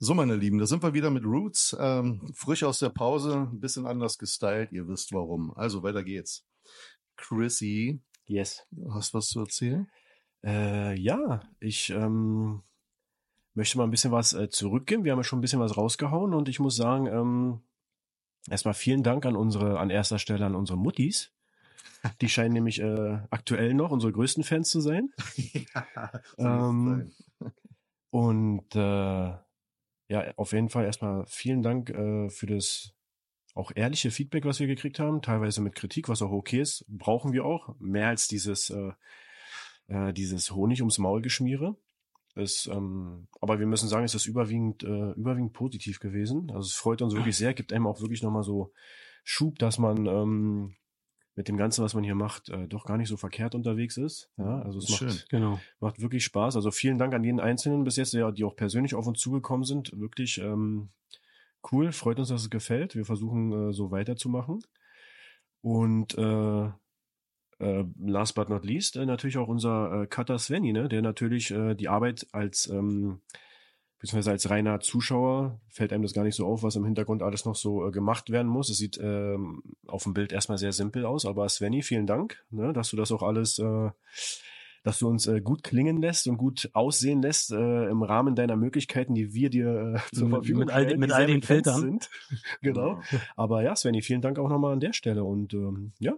So, meine Lieben, da sind wir wieder mit Roots. Ähm, frisch aus der Pause, ein bisschen anders gestylt. Ihr wisst warum. Also, weiter geht's. Chrissy, Yes. hast was zu erzählen? Äh, ja, ich ähm, möchte mal ein bisschen was äh, zurückgeben. Wir haben ja schon ein bisschen was rausgehauen und ich muss sagen, ähm, erstmal vielen Dank an unsere, an erster Stelle an unsere Muttis. Die scheinen nämlich äh, aktuell noch unsere größten Fans zu sein. ja, Ähm, Und äh, ja, auf jeden Fall erstmal vielen Dank äh, für das auch ehrliche Feedback, was wir gekriegt haben, teilweise mit Kritik, was auch okay ist, brauchen wir auch. Mehr als dieses, äh, äh, dieses Honig ums Maul geschmiere. Ist, ähm, aber wir müssen sagen, es ist überwiegend, äh, überwiegend positiv gewesen. Also es freut uns wirklich sehr, gibt einem auch wirklich nochmal so Schub, dass man ähm, mit dem Ganzen, was man hier macht, äh, doch gar nicht so verkehrt unterwegs ist. Ja, also es Ist macht, schön. Genau. Macht wirklich Spaß. Also vielen Dank an jeden Einzelnen bis jetzt, die auch persönlich auf uns zugekommen sind. Wirklich ähm, cool. Freut uns, dass es gefällt. Wir versuchen äh, so weiterzumachen. Und äh, äh, last but not least äh, natürlich auch unser äh, Cutter Svenny, ne? der natürlich äh, die Arbeit als ähm, beziehungsweise als reiner Zuschauer fällt einem das gar nicht so auf, was im Hintergrund alles noch so äh, gemacht werden muss. Es sieht ähm, auf dem Bild erstmal sehr simpel aus, aber Svenny, vielen Dank, ne, dass du das auch alles, äh, dass du uns äh, gut klingen lässt und gut aussehen lässt äh, im Rahmen deiner Möglichkeiten, die wir dir äh, zur Mit- Verfügung mit all stellen, mit all den Filtern. Sind. genau. Aber ja, Svenny, vielen Dank auch nochmal an der Stelle und ähm, ja,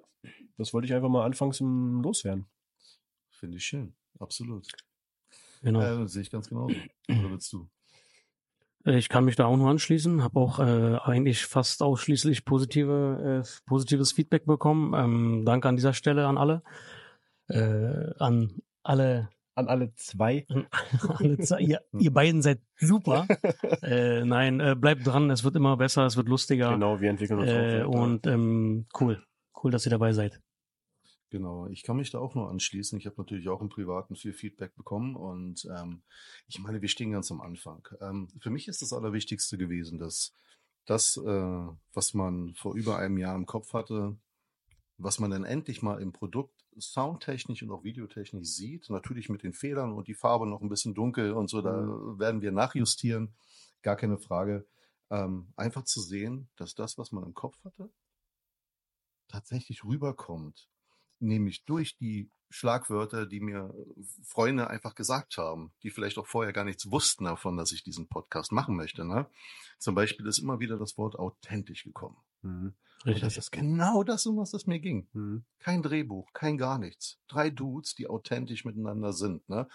das wollte ich einfach mal anfangs Loswerden. Finde ich schön. Absolut. Genau. Äh, sehe ich ganz genauso. Oder willst du? Äh, Ich kann mich da auch nur anschließen, habe auch äh, eigentlich fast ausschließlich positive, äh, positives Feedback bekommen. Ähm, danke an dieser Stelle an alle. Äh, an alle, An alle zwei. an alle zwei. ihr, ihr beiden seid super. äh, nein, äh, bleibt dran, es wird immer besser, es wird lustiger. Genau, wir entwickeln uns auch Äh, weiter. und ähm, cool. Cool, dass ihr dabei seid. Genau, ich kann mich da auch nur anschließen. Ich habe natürlich auch im Privaten viel Feedback bekommen und ähm, ich meine, wir stehen ganz am Anfang. Ähm, für mich ist das Allerwichtigste gewesen, dass das, äh, was man vor über einem Jahr im Kopf hatte, was man dann endlich mal im Produkt soundtechnisch und auch videotechnisch sieht, natürlich mit den Fehlern und die Farbe noch ein bisschen dunkel und so, da werden wir nachjustieren, gar keine Frage. Ähm, einfach zu sehen, dass das, was man im Kopf hatte, tatsächlich rüberkommt nämlich durch die Schlagwörter, die mir Freunde einfach gesagt haben, die vielleicht auch vorher gar nichts wussten davon, dass ich diesen Podcast machen möchte. Ne? Zum Beispiel ist immer wieder das Wort authentisch gekommen. Mhm. Und das Richtig. ist genau das, um was es mir ging. Mhm. Kein Drehbuch, kein gar nichts. Drei Dudes, die authentisch miteinander sind. Ne?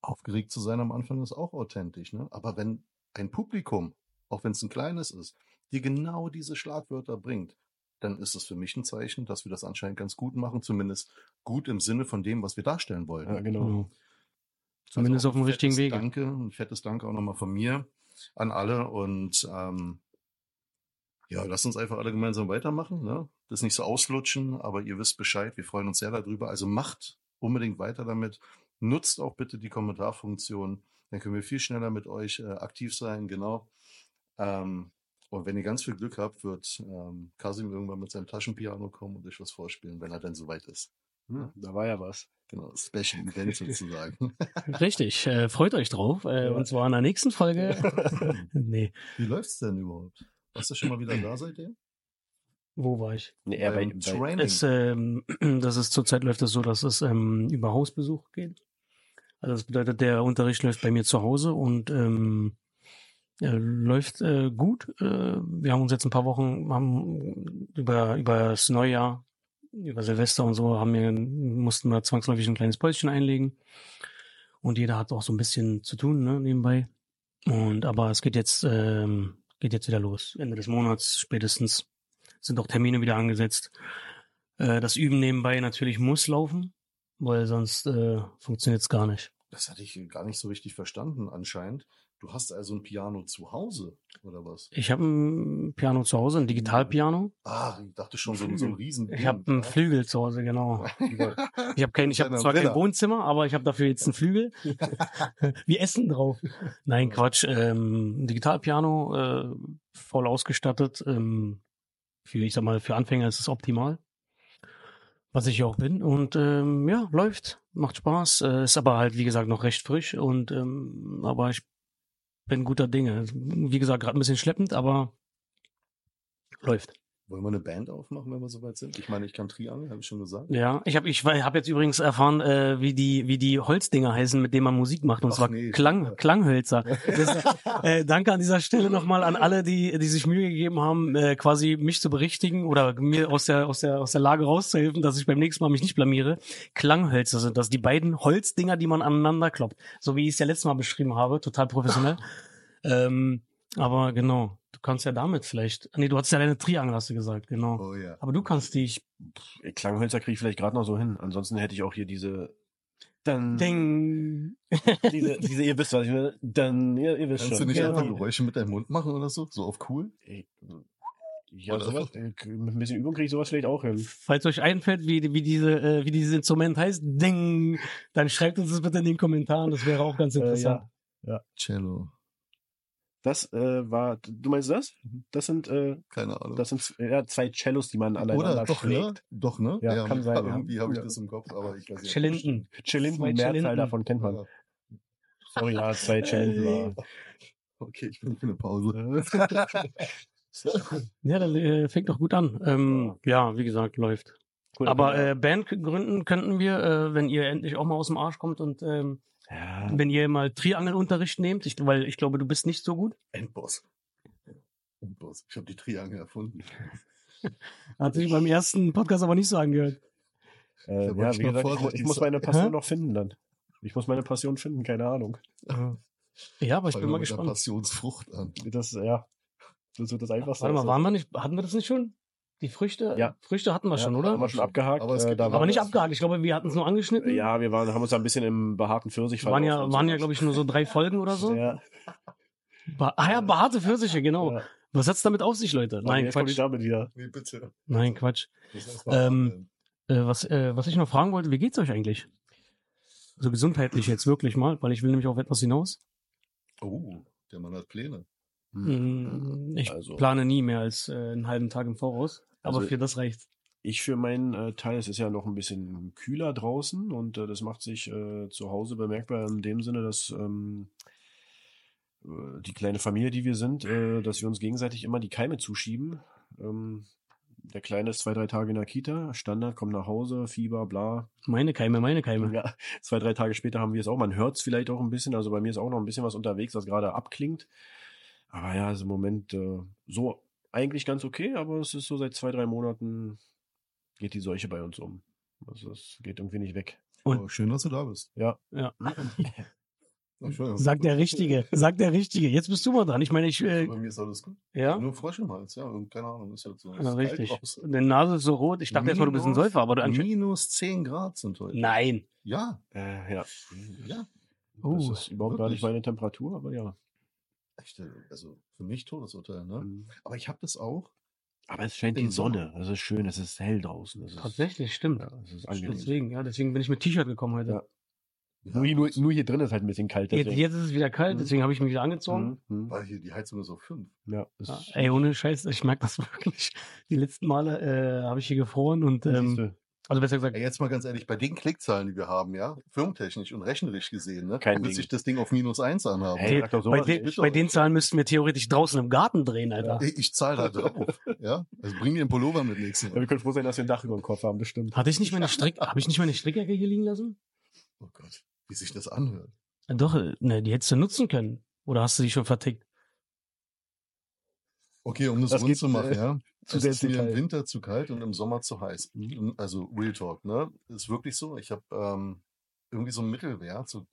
Aufgeregt zu sein am Anfang ist auch authentisch. Ne? Aber wenn ein Publikum, auch wenn es ein kleines ist, dir genau diese Schlagwörter bringt, dann ist es für mich ein Zeichen, dass wir das anscheinend ganz gut machen, zumindest gut im Sinne von dem, was wir darstellen wollen. Ja, genau. Genau. Zumindest Also auf dem richtigen Wege. Danke, ein fettes Danke auch nochmal von mir an alle und ähm, ja, lasst uns einfach alle gemeinsam weitermachen. Ne? Das nicht so auslutschen, aber ihr wisst Bescheid. Wir freuen uns sehr darüber. Also macht unbedingt weiter damit. Nutzt auch bitte die Kommentarfunktion. Dann können wir viel schneller mit euch äh, aktiv sein. Genau. Ähm, und wenn ihr ganz viel Glück habt, wird ähm, Kasim irgendwann mit seinem Taschenpiano kommen und euch was vorspielen, wenn er dann soweit ist. Hm, da war ja was. Genau, Special Event sozusagen. Richtig, äh, freut euch drauf. Äh, Ja. Und zwar in der nächsten Folge. nee, Wie läuft's denn überhaupt? Warst du schon mal wieder da seitdem? wo war ich? Nee, er bei, Beim bei, Training. Es, ähm, das ist zurzeit läuft es so, dass es ähm, über Hausbesuch geht. Also das bedeutet, der Unterricht läuft bei mir zu Hause und ähm, läuft äh, gut. Äh, wir haben uns jetzt ein paar Wochen haben über über das Neujahr, über Silvester und so haben wir mussten wir zwangsläufig ein kleines Päuschen einlegen und jeder hat auch so ein bisschen zu tun ne, nebenbei. Und aber es geht jetzt ähm, geht jetzt wieder los. Ende des Monats spätestens sind auch Termine wieder angesetzt. Äh, das Üben nebenbei natürlich muss laufen, weil sonst äh, funktioniert es gar nicht. Das hatte ich gar nicht so richtig verstanden anscheinend. Du hast also ein Piano zu Hause, oder was? Ich habe ein Piano zu Hause, ein Digitalpiano. Ah, ich dachte schon, so ein, so ein riesen Ich habe einen Flügel zu Hause, genau. Ich habe kein, ich Kleiner zwar kein Brenner. Wohnzimmer, aber ich habe dafür jetzt einen Flügel. Wie Essen drauf. Nein, Quatsch. Ähm, ein Digitalpiano, äh, voll ausgestattet. Ähm, für, ich sag mal, für Anfänger ist es optimal. Was ich auch bin. Und ähm, ja, läuft, macht Spaß. Äh, ist aber halt, wie gesagt, noch recht frisch. Und ähm, aber ich bin guter Dinge. Wie gesagt, gerade ein bisschen schleppend, aber läuft. Wollen wir eine Band aufmachen, wenn wir soweit sind? Ich meine, ich kann Triangel, habe ich schon gesagt. Ja, ich habe ich hab jetzt übrigens erfahren, äh, wie die wie die Holzdinger heißen, mit denen man Musik macht, und Ach zwar nee, Klang. Klanghölzer. Das, äh, danke an dieser Stelle nochmal an alle, die die sich Mühe gegeben haben, äh, quasi mich zu berichtigen oder mir aus der aus der aus der Lage rauszuhelfen, dass ich beim nächsten Mal mich nicht blamiere. Klanghölzer sind das, die beiden Holzdinger, die man aneinander kloppt, so wie ich es ja letztes Mal beschrieben habe, total professionell. ähm, aber genau, kannst ja damit vielleicht. Nee, du hattest ja deine Triangel, hast du gesagt, genau. Oh ja. Aber du kannst die. Ich, Klanghölzer kriege ich vielleicht gerade noch so hin. Ansonsten hätte ich auch hier diese. Dann. Ding. Diese, diese, ihr wisst, was ich will. Dann, ihr, ihr wisst Kannst schon. du nicht Ja. einfach Geräusche mit deinem Mund machen oder so? So auf cool? Ey, Ja, Oder sowas, äh, mit ein bisschen Übung kriege ich sowas vielleicht auch hin. Falls euch einfällt, wie, wie, diese, äh, wie dieses Instrument heißt, Ding, dann schreibt uns das bitte in den Kommentaren. Das wäre auch ganz Äh, interessant. ja. Cello. Das äh, war, du meinst das? Das sind, äh, Keine Ahnung. das sind ja, zwei Cellos, die man aneinander Oder doch, ne? schlägt. Doch, ne? Ja, kann sein, ja. Irgendwie habe ich Ja. das im Kopf, aber ich weiß nicht. Chilinden. Chilinden, Mehrzahl Chilinden. davon kennt man. Ja. Sorry, ja, zwei Chilinden. Okay, ich bin für eine Pause. Ja, das äh, fängt doch gut an. Ähm, ja, wie gesagt, läuft. Cool, Aber ja. äh, Band gründen könnten wir, äh, wenn ihr endlich auch mal aus dem Arsch kommt und ähm, ja, wenn ihr mal Triangelunterricht nehmt, ich, weil ich glaube, du bist nicht so gut. Endboss. Endboss. Ich habe die Triangel erfunden. Hat sich beim ersten Podcast aber nicht so angehört. äh, ja ich wie gesagt, vorsichtig ich muss meine Passion Hä? noch finden dann. Ich muss meine Passion finden, keine Ahnung. Ja, aber ich Fangen bin mal gespannt. Passionsfrucht an. Das, ja, das wird das einfachste. Warte mal, waren wir nicht, hatten wir das nicht schon? Die Früchte? Ja. Früchte hatten wir schon, ja, oder? Haben wir schon abgehakt. Aber es äh, aber nicht abgehakt. Ich glaube, wir hatten es nur angeschnitten. Ja, wir waren, haben uns da ein bisschen im behaarten Pfirsich waren ja, waren ja, glaube ich, nur so drei Folgen oder so. Ja, Ba ah ja, behaarte Pfirsiche, genau. ja. Was hat's damit auf sich, Leute? Nein, die Quatsch. Dame wieder. Nee, bitte. Nein, Quatsch. Ähm, Äh, was, äh, was ich noch fragen wollte, wie geht's euch eigentlich? So gesundheitlich jetzt wirklich mal, weil ich will nämlich auf etwas hinaus. oh, der Mann hat Pläne. Mm, Ich Also- plane nie mehr als äh, einen halben Tag im Voraus. Aber Also- für das reicht. Ich für meinen äh, Teil, es ist ja noch ein bisschen kühler draußen und äh, das macht sich äh, zu Hause bemerkbar in dem Sinne, dass ähm, äh, die kleine Familie, die wir sind, äh, dass wir uns gegenseitig immer die Keime zuschieben. Ähm, der Kleine ist zwei, drei Tage in der Kita, Standard, kommt nach Hause, Fieber, bla. Meine Keime, meine Keime. Ja, zwei, drei Tage später haben wir es auch. Man hört es vielleicht auch ein bisschen. Also bei mir ist auch noch ein bisschen was unterwegs, was gerade abklingt. Aber ja, ist im Moment äh, so eigentlich ganz okay, aber es ist so seit zwei, drei Monaten geht die Seuche bei uns um. Also es geht irgendwie nicht weg. Und- oh, schön, dass du da bist. Ja. Ja. Sagt der Richtige, sagt der Richtige. Jetzt bist du mal dran. Ich meine, ich, äh, Bei mir ist alles gut. ja, Nur Frosch im Hals, ja. Und keine Ahnung, ist halt so. ja richtig. Deine Nase ist so rot. Ich dachte erst mal, du bist ein Minus- Säufer, aber du anscheinend. Minus 10 Grad sind heute. Nein. Ja, Äh, ja. ja. Oh, das ist überhaupt gar nicht wirklich? meine Temperatur, aber ja. Äh, also für mich Todesurteil, ne? Mhm. Aber ich habe das auch. Aber es scheint die Sonne. Es ist schön, es ist hell draußen. Es ist, Tatsächlich, stimmt. Ja, es ist angenehm. Deswegen, ja, deswegen bin ich mit T-Shirt gekommen heute. Ja. Ja, Nur, hier- nur, nur hier drin ist halt ein bisschen kalt. Jetzt, jetzt ist es wieder kalt, Mhm. deswegen habe ich mich wieder angezogen. Mhm, mhm. Weil hier die Heizung ist auf 5. Ja, Ja, ey, ohne Scheiß, ich merke das wirklich. Die letzten Male äh, habe ich hier gefroren und ähm, also besser gesagt, jetzt mal ganz ehrlich, bei den Klickzahlen, die wir haben, ja, firmentechnisch und rechnerisch gesehen, ne, Kein wird Ding. sich das Ding auf minus 1 anhaben. Hey, doch bei, den, bei den Zahlen müssten wir theoretisch draußen im Garten drehen, Alter. Ey, ich zahle da drauf. ja, also bring mir einen Pullover mit nächsten Ja, Mal. wir können froh sein, dass wir ein Dach über dem Kopf haben, das stimmt. Hatte ich nicht meine Strick, habe ich nicht meine Strickjacke hier liegen lassen? Oh Gott, wie sich das anhört. Ja, Doch, ne, die hättest du nutzen können. Oder hast du die schon vertickt? Okay, um das, Das rund geht, zu machen, äh, ja. Zu es sehr ist mir im Winter zu kalt und im Sommer zu heiß. Also Real Talk, ne? Ist wirklich so. Ich habe ähm, irgendwie so ein Mittelwert, so,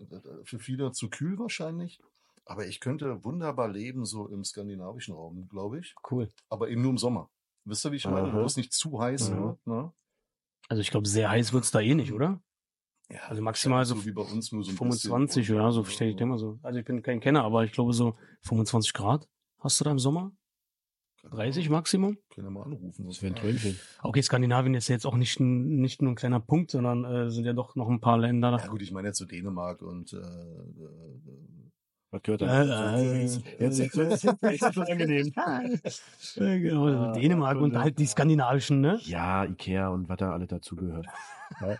für viele zu kühl wahrscheinlich. Aber ich könnte wunderbar leben, so im skandinavischen Raum, glaube ich. Cool. Aber eben nur im Sommer. Wisst ihr, wie ich meine? Wo es nicht zu heiß Mhm. wird, ne? Also ich glaube, sehr heiß wird's da eh nicht, oder? Ja, Also maximal so so wie bei uns nur so ein 25, bisschen. ja, so verstehe ich denke mal so. Also ich bin kein Kenner, aber ich glaube so 25 Grad hast du da im Sommer? 30 Maximum? Können wir mal anrufen. Das wäre ein Träumchen. Okay, Skandinavien ist ja jetzt auch nicht, nicht nur ein kleiner Punkt, sondern äh, sind ja doch noch ein paar Länder. Ja gut, ich meine jetzt so Dänemark und äh, äh, Was gehört Äh, da? äh, jetzt, ist es angenehm. Äh, genau, also Ah, Dänemark und ja. halt die skandinavischen, ne? Ja, Ikea und was da alle dazugehört. äh,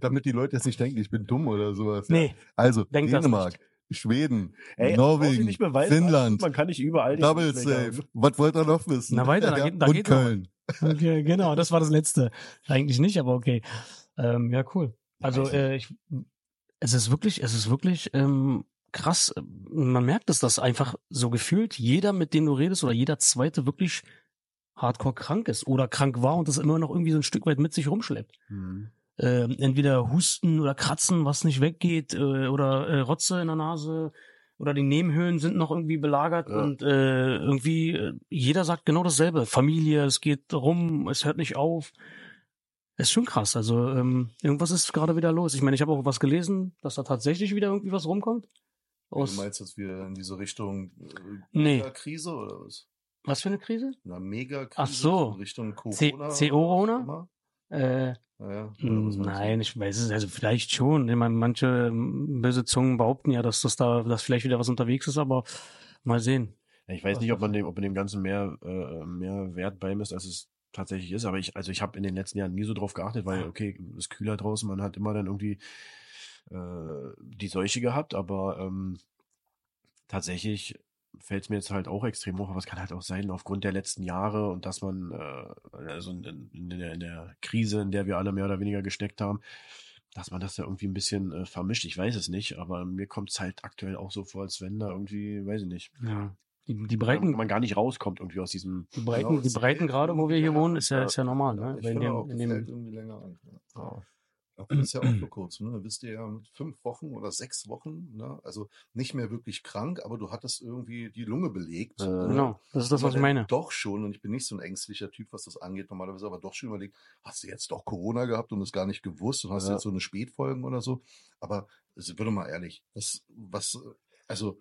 damit die Leute jetzt nicht denken, ich bin dumm oder sowas. Nee, Also Denk das Dänemark, Schweden, Ey, du Norwegen, nicht beweisen, Finnland, Man kann nicht überall Double Safe. Was wollt ihr noch wissen? Na, weiter, da geht- da und geht noch. Köln. okay, genau, das war das letzte. Eigentlich nicht, aber okay. Ähm, ja, cool. Also äh, ich, es ist wirklich, es ist wirklich ähm, krass. Man merkt es, dass einfach so gefühlt jeder, mit dem du redest, oder jeder Zweite wirklich hardcore krank ist oder krank war und das immer noch irgendwie so ein Stück weit mit sich rumschleppt. Mhm. Ähm, entweder Husten oder Kratzen, was nicht weggeht, äh, oder äh, Rotze in der Nase oder die Nebenhöhlen sind noch irgendwie belagert Ja. und äh, irgendwie äh, jeder sagt genau dasselbe. Familie, es geht rum, es hört nicht auf. Ist schon krass. Also ähm, irgendwas ist gerade wieder los. Ich meine, ich habe auch was gelesen, dass da tatsächlich wieder irgendwie was rumkommt. Du Aus meinst, dass wir in diese Richtung äh, Nee. Megakrise oder was? was für eine Krise? Eine Megakrise Ach so. in Richtung C- Corona? Äh? Ja, Hm? Nein, ich weiß es, also vielleicht schon. Ich meine, manche ähm, böse Zungen behaupten ja, dass das da, dass vielleicht wieder was unterwegs ist, aber mal sehen. Ja, Ich weiß nicht, ob man dem, ob man dem Ganzen mehr, äh, mehr Wert beimisst, als es tatsächlich ist. Aber ich, also ich habe in den letzten Jahren nie so drauf geachtet, weil, okay, es ist kühler draußen, man hat immer dann irgendwie äh, die Seuche gehabt, aber ähm, tatsächlich fällt es mir jetzt halt auch extrem hoch, aber es kann halt auch sein, aufgrund der letzten Jahre und dass man, äh, also in, in, der, in der Krise, in der wir alle mehr oder weniger gesteckt haben, dass man das da irgendwie ein bisschen äh, vermischt. Ich weiß es nicht, aber mir kommt es halt aktuell auch so vor, als wenn da irgendwie, weiß ich nicht, Ja. Die, die Breiten, Breiten, man gar nicht rauskommt irgendwie aus diesem. die Breiten, Genau, die es Breiten hält gerade, wo wir hier länger wohnen, ist ja, ist ja normal, Ja, ne? ich in finde dem, auch, in dem, irgendwie länger an. Ja. Aber das ist ja auch vor kurzem, ne? Bist du ja mit fünf Wochen oder sechs Wochen, ne? Also nicht mehr wirklich krank, aber du hattest irgendwie die Lunge belegt. Äh, ne? genau, das ist das, was ich meine. Doch schon, und ich bin nicht so ein ängstlicher Typ, was das angeht, normalerweise, aber doch schon überlegt, hast du jetzt doch Corona gehabt und es gar nicht gewusst und hast Ja. jetzt so eine Spätfolgen oder so. Aber also, würde mal ehrlich, was, was, also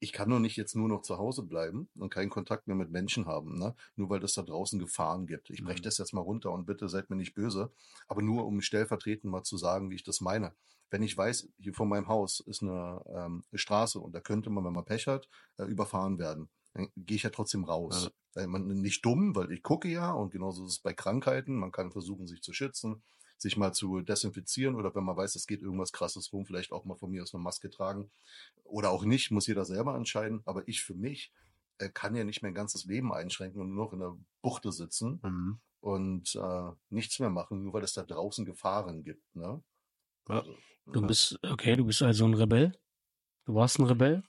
ich kann doch nicht jetzt nur noch zu Hause bleiben und keinen Kontakt mehr mit Menschen haben, ne? Nur weil das da draußen Gefahren gibt. Ich breche Mhm. das jetzt mal runter und bitte seid mir nicht böse, aber nur um stellvertretend mal zu sagen, wie ich das meine. Wenn ich weiß, hier vor meinem Haus ist eine, ähm, Straße und da könnte man, wenn man Pech hat, äh, überfahren werden, dann gehe ich ja trotzdem raus. Ja. Man nicht dumm, weil ich gucke ja und genauso ist es bei Krankheiten. Man kann versuchen, sich zu schützen, sich mal zu desinfizieren oder wenn man weiß, es geht irgendwas krasses rum, vielleicht auch mal von mir aus eine Maske tragen oder auch nicht, muss jeder selber entscheiden. Aber ich für mich äh, kann ja nicht mein ganzes Leben einschränken und nur noch in der Buchte sitzen Mhm. und äh, nichts mehr machen, nur weil es da draußen Gefahren gibt. Ne? Ja. Also, Du bist, okay, du bist also ein Rebell. Du warst ein Rebell.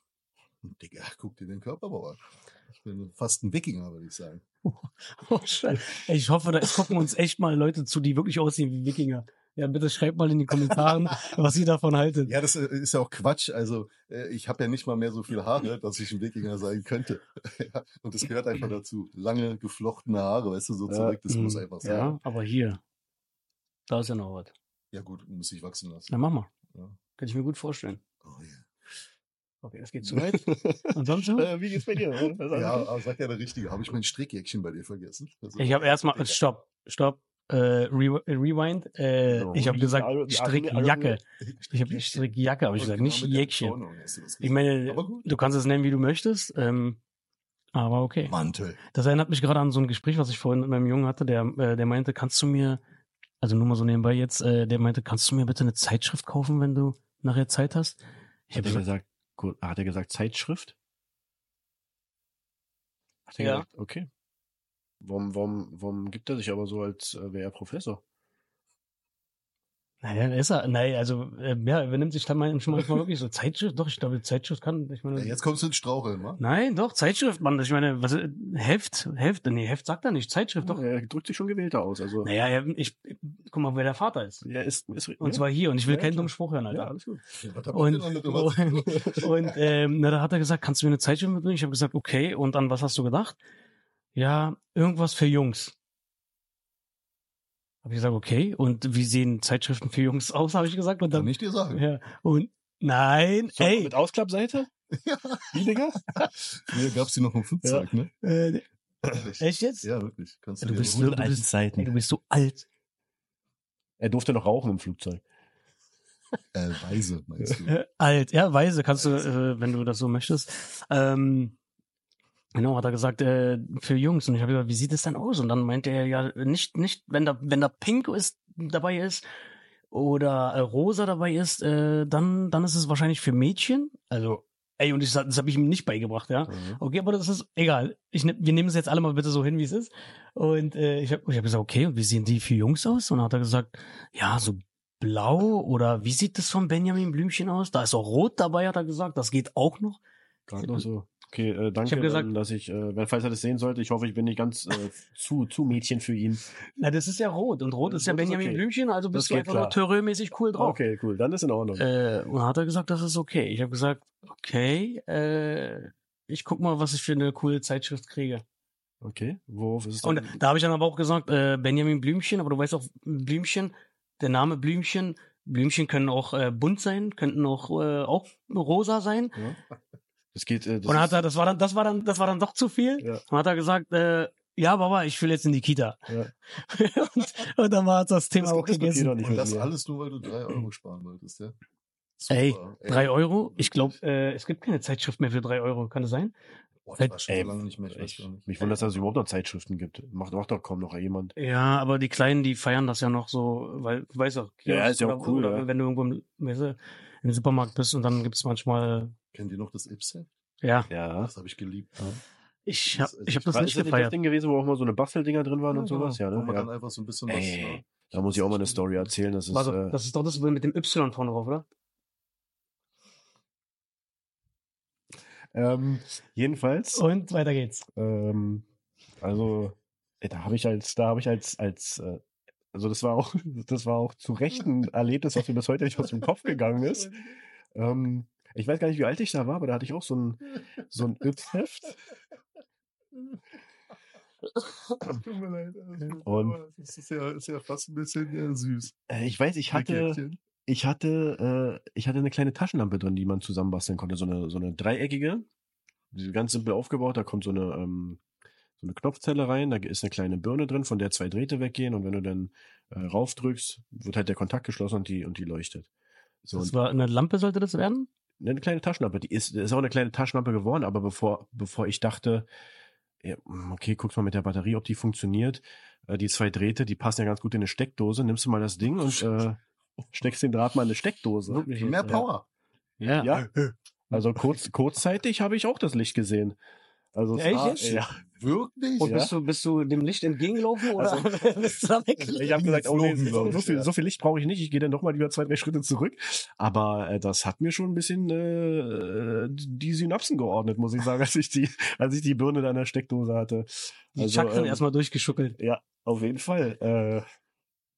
Digga, guck dir den Körperbau an. Ich bin fast ein Wikinger, würde ich sagen. Oh, Ich hoffe, da gucken uns echt mal Leute zu, die wirklich aussehen wie Wikinger. Ja, bitte schreibt mal in die Kommentare, was ihr davon haltet. Ja, das äh, ist ja auch Quatsch. Also äh, ich habe ja nicht mal mehr so viele Haare, dass ich ein Wikinger sein könnte. ja, und das gehört einfach dazu. Lange geflochtene Haare, weißt du, so zurück, das muss Mhm. einfach sein. Ja, aber hier, da ist ja noch was. Ja gut, muss ich wachsen lassen. Na, mach mal. Ja. Kann ich mir gut vorstellen. Oh, yeah. Okay, das geht zu weit. Und sonst so? Äh, wie geht's bei dir? Was Ja, aber sag ja der Richtige. Habe ich mein Strickjäckchen bei dir vergessen? Also, Ich habe erstmal, stopp, stopp, äh, re Rewind. Äh, ich habe gesagt Ja, Strickjacke. Ich habe Strickjacke, habe ich gesagt, nicht Jäckchen. Ich meine, du kannst es nennen, wie du möchtest. Ähm, aber okay. Mantel. Das erinnert mich gerade an so ein Gespräch, was ich vorhin mit meinem Jungen hatte, der, äh, der meinte, kannst du mir, also nur mal so nebenbei jetzt, äh, der meinte, kannst du mir bitte eine Zeitschrift kaufen, wenn du nachher Zeit hast? Ich habe gesagt, hat er gesagt Zeitschrift? Hat er Ja. gesagt, okay. Warum, warum, warum gibt er sich aber so, als äh, wäre er Professor? Naja, ist er, nein, also, äh, ja, er benimmt sich dann mal, schon manchmal wirklich so Zeitschrift, doch, ich glaube, Zeitschrift kann, ich meine, Ja, jetzt kommst du ins Straucheln, wa? nein, doch, Zeitschrift, Mann, ich meine, was, äh, Heft, Heft, nee, Heft sagt er nicht, Zeitschrift, doch. Er drückt sich schon gewählter aus. Also, Naja, ja, ich, guck mal, wer der Vater ist. er ist, ist Und ja, zwar hier, und ich will Ja, keinen klar. dummen Spruch hören, Alter. ja, alles gut. Ja, Und, und, und ähm, na, da hat er gesagt, kannst du mir eine Zeitschrift mitbringen? Ich habe gesagt, okay. Und an was hast du gedacht? Ja, irgendwas für Jungs. Habe ich gesagt, okay. Und wie sehen Zeitschriften für Jungs aus, habe ich gesagt. Und Kann dann, ich dir sagen. ja. Und nein, So, ey. Mit Ausklappseite? Ja. Wie, Digga? Früher gab's die noch im Flugzeug, ne? Äh, Echt? jetzt? Ja, wirklich. Kannst Ja, du, du dir bist so- du bist- Ey, Zeiten. du bist so alt. Er durfte noch rauchen im Flugzeug. äh, Weise, meinst du? Äh, alt, ja, weise kannst du, äh, wenn du das so möchtest. Ähm, genau, hat er gesagt, äh, für Jungs. Und ich habe gesagt, wie sieht es denn aus? Und dann meinte er ja, nicht, nicht, wenn da, wenn da Pink ist, dabei ist oder äh, Rosa dabei ist, äh, dann, dann ist es wahrscheinlich für Mädchen. Also, ey, und ich, das habe ich ihm nicht beigebracht, ja. Mhm. Okay, aber das ist egal. Ich, nehm- wir nehmen es jetzt alle mal bitte so hin, wie es ist. Und äh, ich habe ich hab gesagt, okay, und wie sehen die für Jungs aus? Und dann hat er gesagt, ja, so blau oder wie sieht das von Benjamin Blümchen aus? Da ist auch rot dabei, hat er gesagt. Das geht auch noch. Gerade noch so. Okay, äh, danke, Ich gesagt- dann, dass ich, äh, falls er das sehen sollte, ich hoffe, ich bin nicht ganz äh, zu, zu Mädchen für ihn. Na, das ist ja rot. Und rot ist ja Benjamin okay. Blümchen, also Das bist du geht einfach klar. nur terrömäßig cool drauf. Okay, cool, dann ist in Ordnung. Äh, und hat er gesagt, das ist okay. Ich habe gesagt, okay, äh, ich guck mal, was ich für eine coole Zeitschrift kriege. Okay, worauf ist es Und dann? da habe ich dann aber auch gesagt, äh, Benjamin Blümchen, aber du weißt auch, Blümchen, der Name Blümchen, Blümchen können auch äh, bunt sein, könnten auch, äh, auch rosa sein. Ja. Das geht, äh, das und dann hat er, das war dann, das war dann, das war dann doch zu viel. Ja. Und hat er gesagt, äh, ja, Baba, ich will jetzt in die Kita. Ja. und, und dann war das Thema Das auch gegessen. Und das alles nur, weil du drei Euro sparen wolltest, ja? Ey, Super. Drei Euro? Ich glaube, äh, es gibt keine Zeitschrift mehr für drei Euro. Kann das sein? Boah, ich war schon Ey, lange nicht mehr, ich weiß gar nicht. mich wundert, dass es überhaupt noch Zeitschriften gibt. Macht, macht doch kaum noch jemand. Ja, aber die Kleinen, die feiern das ja noch so, weil, du weißt auch, Ja, ist ja auch cool, Oder ja. wenn du irgendwo im, weißt du, im Supermarkt bist und dann gibt's manchmal, Kennt ihr noch das Ipset? ja, Ja. Das habe ich geliebt. ich hab, Das ist ich hab das War, nicht ist das nicht das gefeiert. Ding gewesen, wo auch mal so eine Basteldinger drin waren und Ja, sowas? Ja, Wo ne? man Ja. dann einfach so ein bisschen was. Ey, ja. Da muss ich auch mal eine Story erzählen. Das ist, Warte, äh, das ist doch das mit dem Y vorne drauf, oder? ähm, jedenfalls, Und weiter geht's. ähm, also, da habe ich als, da habe ich als, als, äh, also das war auch, das war auch zu Recht ein Erlebnis, was mir bis heute nicht aus dem Kopf gegangen ist. Ähm, ich weiß gar nicht, wie alt ich da war, aber da hatte ich auch so ein, so ein Yps-Heft. Tut mir leid. also, Und- das ist ja, ist ja fast ein bisschen äh, süß. Äh, ich weiß, ich hatte, ich hatte, äh, ich hatte eine kleine Taschenlampe drin, die man zusammenbasteln konnte. So eine, so eine dreieckige, ganz simpel aufgebaut. Da kommt so eine, ähm, so eine Knopfzelle rein. Da ist eine kleine Birne drin, von der zwei Drähte weggehen. Und wenn du dann äh, raufdrückst, wird halt der Kontakt geschlossen und die, und die leuchtet. So, Das und war eine Lampe sollte das werden? Eine kleine Taschenlampe. Die ist, ist auch eine kleine Taschenlampe geworden, aber bevor, bevor ich dachte, hm, okay, guck mal mit der Batterie, ob die funktioniert. Äh, die zwei Drähte, die passen ja ganz gut in eine Steckdose. Nimmst du mal das Ding und äh, steckst den Draht mal in eine Steckdose. Wirklich? Mehr Power. Ja. Ja. Also kurz, kurzzeitig habe ich auch das Licht gesehen. Also es Echt war, ja. Wirklich? Und Ja. bist du, bist du dem Licht entgegengelaufen oder bist du da weggelaufen? Ich habe gesagt, oh, nee, so, viel, so viel Licht brauche ich nicht. Ich gehe dann noch mal lieber zwei, drei Schritte zurück. Aber äh, das hat mir schon ein bisschen äh, die Synapsen geordnet, muss ich sagen, als ich die, als ich die Birne da in der Steckdose hatte. Die Also, Chakren ähm, erstmal durchgeschuckelt. Ja, auf jeden Fall. Äh,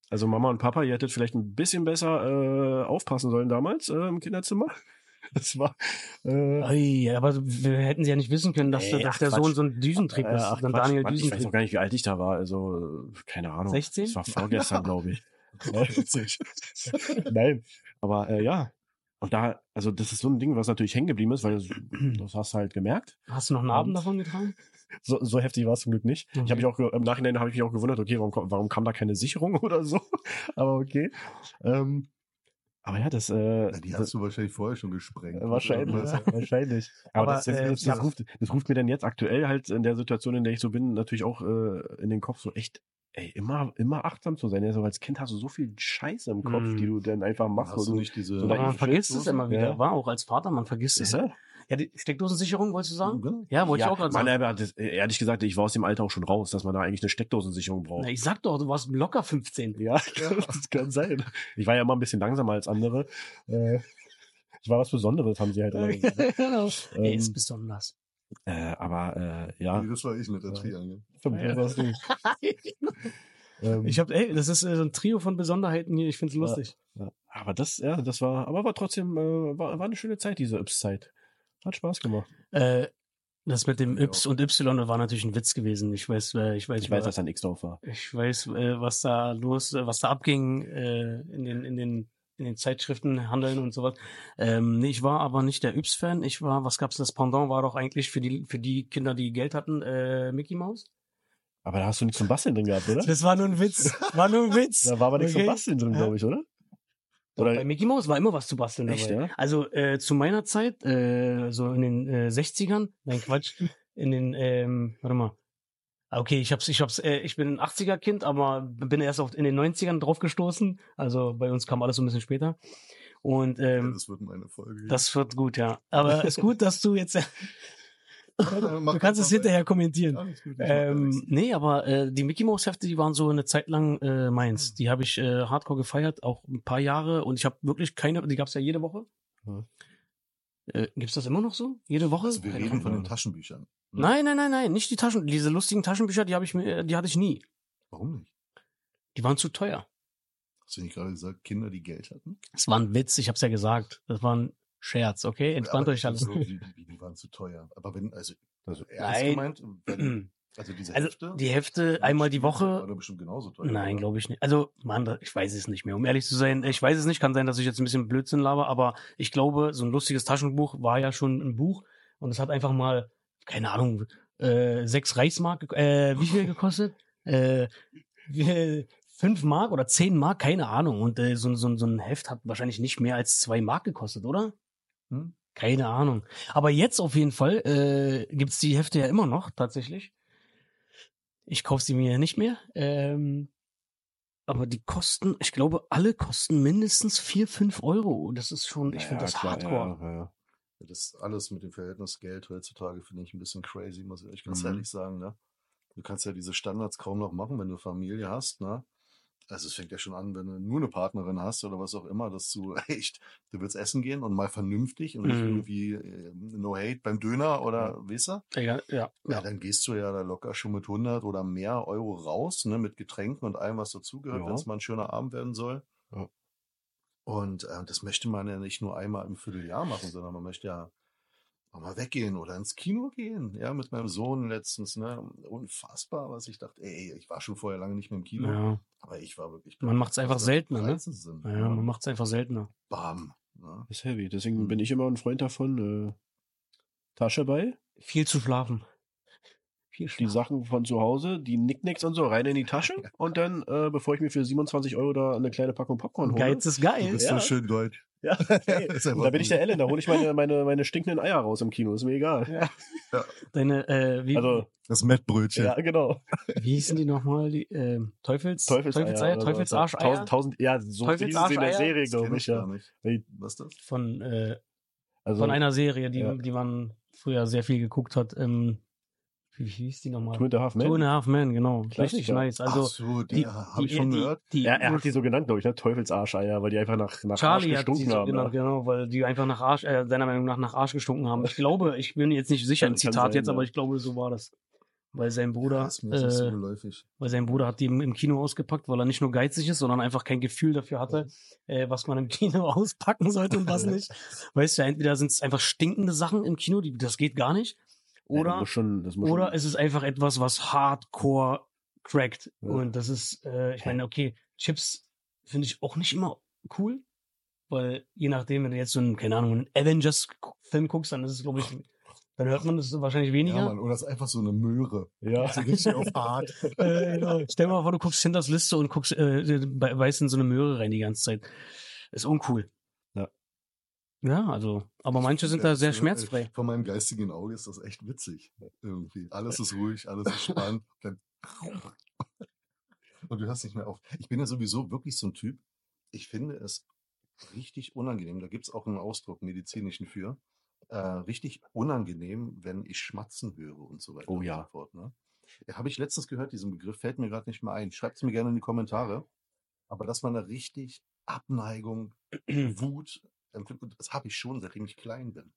also Mama und Papa, ihr hättet vielleicht ein bisschen besser äh, aufpassen sollen damals äh, im Kinderzimmer. Das war äh, Ui, aber wir hätten sie ja nicht wissen können, dass, Ey, dass ach, der Quatsch. Sohn so ein Düsentrieb äh, ist. ach, Dann Quatsch, Daniel Mann, ich weiß noch Düsentrieb. gar nicht, wie alt ich da war. Also keine Ahnung. 16? Das war vorgestern, glaube ich. Nein, aber äh, ja. Und da, also das ist so ein Ding, was natürlich hängen geblieben ist, weil das, das hast du halt gemerkt. Hast du noch Narben Und- davon getragen? So, so heftig war es zum Glück nicht. Ich Okay. habe mich auch im Nachhinein habe ich mich auch gewundert, okay, warum, warum kam da keine Sicherung oder so? aber okay. Ähm, aber ja, das, äh, Ja, die das hast du wahrscheinlich vorher schon gesprengt. äh, wahrscheinlich, ja, wahrscheinlich. Aber, Aber, das, das, äh, das, ja. das, ruft, das ruft mir dann jetzt aktuell halt in der Situation, in der ich so bin, natürlich auch äh, in den Kopf so echt. Ey, immer, immer achtsam zu sein. Ja, so als Kind hast du so viel Scheiße im Kopf, Mm. die du dann einfach machst. Hast du nicht diese. so man vergisst es immer wieder. Ja. War auch als Vater, man vergisst es. Ja. Ja, die Steckdosensicherung, wolltest du sagen? Genau. Ja, wollte ja, ich auch gerade Mann, sagen. aber das, ehrlich gesagt, ich war aus dem Alter auch schon raus, dass man da eigentlich eine Steckdosensicherung braucht. Na, ich sag doch, du warst locker 15. Ja, das kann sein. Ich war ja immer ein bisschen langsamer als andere. Äh, ich war was Besonderes, haben sie halt immer gesagt. genau. Ey, Ähm, ist besonders. Äh, aber äh, ja, Nee, das war ich mit der Ja. Triangel. warst du. Ähm, Ich hab, ey, das ist äh, so ein Trio von Besonderheiten hier. Ich find's lustig. ja, aber das, ja, das war, aber war trotzdem, äh, war, war eine schöne Zeit, diese Yps-Zeit. Hat Spaß gemacht. Äh, Das mit dem. Y und Y war natürlich ein Witz gewesen. Ich weiß, äh, ich weiß, Ich weiß, dass da ein X drauf war. ich weiß, äh, was da los, äh, was da abging äh, in den in den in den Zeitschriften handeln und sowas. Ähm, nee, ich war aber nicht der Yps-Fan. Ich war, was gab's das Pendant war doch eigentlich für die für die Kinder, die Geld hatten, äh, Mickey Mouse. Aber da hast du nichts zum Basteln drin gehabt, oder? Das war nur ein Witz. War nur ein Witz. Da war aber nichts Okay. zum Basteln drin, glaube ich, oder? Doch, Oder bei Mickey Mouse war immer was zu basteln Echt, dabei. ja? Also äh, zu meiner Zeit, äh, so in den äh, 60ern, nein Quatsch, in den, ähm, warte mal. Ah, Okay, ich hab's, ich hab's, äh, ich bin ein 80er Kind, aber bin erst auf, in den 90ern drauf gestoßen. Also bei uns kam alles so ein bisschen später. Und Ja, ähm, das wird meine Folge. das wird gut, ja. Aber ist gut, dass du jetzt, du kannst es hinterher kommentieren. Ähm, nee, aber äh, die Mickey Mouse Hefte, die waren so eine Zeit lang äh, meins. Die habe ich äh, hardcore gefeiert, auch ein paar Jahre. Und ich habe wirklich keine, die gab's ja jede Woche. Ja. Äh, gibt's das immer noch so? Jede Woche? Also wir reden von den Taschenbüchern. Nein, nein, nein, nein, nicht die Taschen. Diese lustigen Taschenbücher, die habe ich mir, die hatte ich nie. Warum nicht? Die waren zu teuer. Hast du nicht gerade gesagt, Kinder, die Geld hatten? Das war ein Witz, ich hab's ja gesagt. Das war ein Scherz, okay? Entspannt Aber euch alle. So, die, waren zu teuer. Aber wenn, also, also ernst Nein. gemeint, wenn, also diese Also Hefte. die Hefte einmal die War Woche. doch bestimmt genauso teuer. Nein, oder? glaube ich nicht. Also, Mann, ich weiß es nicht mehr. Um ehrlich zu sein, ich weiß es nicht. Kann sein, dass ich jetzt ein bisschen Blödsinn laber, aber ich glaube, so ein lustiges Taschenbuch war ja schon ein Buch und es hat einfach mal, keine Ahnung, äh, sechs Reichsmark, äh, wie viel gekostet? äh, wie, fünf Mark oder zehn Mark, keine Ahnung. Und äh, so, so, so ein Heft hat wahrscheinlich nicht mehr als zwei Mark gekostet, oder? Hm? Keine Ahnung. Aber jetzt auf jeden Fall äh, gibt's die Hefte ja immer noch, tatsächlich. Ich kaufe sie mir nicht mehr. Ähm, aber die kosten, ich glaube, alle kosten mindestens vier, fünf Euro. Das ist schon, ich Ja, finde das klar, hardcore. Ja, ja. Das alles mit dem Verhältnis Geld heutzutage finde ich ein bisschen crazy, muss ich euch ganz Mhm. ehrlich sagen. Ne? Du kannst ja diese Standards kaum noch machen, wenn du Familie hast. Ne? Also es fängt ja schon an, wenn du nur eine Partnerin hast oder was auch immer, dass du echt, du willst essen gehen und mal vernünftig und nicht Mhm. irgendwie äh, no hate beim Döner oder weißt du? Ja, ja, Ja, ja. dann gehst du ja da locker schon mit 100 oder mehr Euro raus, ne, mit Getränken und allem, was dazugehört, Ja. wenn es mal ein schöner Abend werden soll. Ja. Und äh, das möchte man ja nicht nur einmal im Vierteljahr machen, sondern man möchte ja auch mal weggehen oder ins Kino gehen. Ja, mit meinem Sohn letztens, ne, unfassbar, was ich dachte, ey, ich war schon vorher lange nicht mehr im Kino, ja. Aber ich war wirklich. Man macht's einfach was da seltener, ne? Sind, ja man macht es einfach seltener. Bam. Ne? Ist heavy. Deswegen Mhm. bin ich immer ein Freund davon. Äh, Tasche bei, Viel zu schlafen. Viel die schlafen. Sachen von zu Hause, die Nicknacks und so rein in die Tasche. Und dann, äh, bevor ich mir für 27 Euro da eine kleine Packung Popcorn hole. Geiz ist Du geil. bist Ja. so schön deutsch. Ja, ey, Ist und einfach da bin ich der Ellen, da hole ich meine, meine, meine stinkenden Eier raus im Kino, ist mir egal. Deine, äh, wie, Also, Das Mettbrötchen. ja, genau. wie hießen die nochmal? Die, ähm, Teufels, Teufelseier. Teufelseier. Teufelsarscheier? Tausend, tausend, ja, so hieß es in der? Serie, glaube ich ja. gar nicht. Nee, Was ist das? Von, äh, Also, von einer Serie, die, Ja. die man früher sehr viel geguckt hat. Ähm, wie, wie hieß die nochmal? Two and a Half Men. Two and a Half Men, genau. Richtig Klassiker. nice. Also, Ach so, die, der habe ich schon die, gehört. Die, Ja, er hat die so genannt, glaube ich, ne? Teufelsarscheier, weil die einfach nach, nach Charlie Arsch hat die gestunken so haben. genau, ja. genau, weil die einfach nach Arsch, äh, seiner Meinung nach nach Arsch gestunken haben. Ich glaube, ich bin jetzt nicht sicher im Zitat sein, jetzt, ja. aber ich glaube, so war das. Weil sein Bruder, Das ist mir nicht so äh, geläufig. weil sein Bruder hat die im, im Kino ausgepackt, weil er nicht nur geizig ist, sondern einfach kein Gefühl dafür hatte, äh, was man im Kino auspacken sollte und was nicht. Weißt du, entweder sind es einfach stinkende Sachen im Kino, die, das geht gar nicht. Ja, Oder, muss schon, oder schon, es ist einfach etwas, was hardcore crackt. Ja. Und das ist, äh, ich meine, okay, Chips finde ich auch nicht immer cool, weil je nachdem, wenn du jetzt so einen, keine Ahnung, einen Avengers-Film guckst, dann ist es, glaube ich, dann hört man das wahrscheinlich Ja, weniger. Mann, oder ist einfach so eine Möhre. ja. So richtig auf hart. äh, genau. Stell dir mal vor, du guckst Hinters Liste und guckst, äh, bei- beißt in so eine Möhre rein die ganze Zeit. Ist uncool. Ja. Also, aber manche sind da sehr Das, schmerzfrei. Von meinem geistigen Auge ist das echt witzig. Irgendwie. Alles ist ruhig, alles ist spannend. Und du hörst nicht mehr auf. Ich bin ja sowieso wirklich so ein Typ. Ich finde es richtig unangenehm. Da gibt es auch einen Ausdruck medizinischen für. Äh, richtig unangenehm, wenn ich Schmatzen höre und so weiter Oh und ja. so fort. Ne? Habe ich letztens gehört, diesen Begriff fällt mir gerade nicht mehr ein. Schreibt es mir gerne in die Kommentare. Aber dass man da richtig Abneigung, Wut das habe ich schon, seitdem ich klein bin.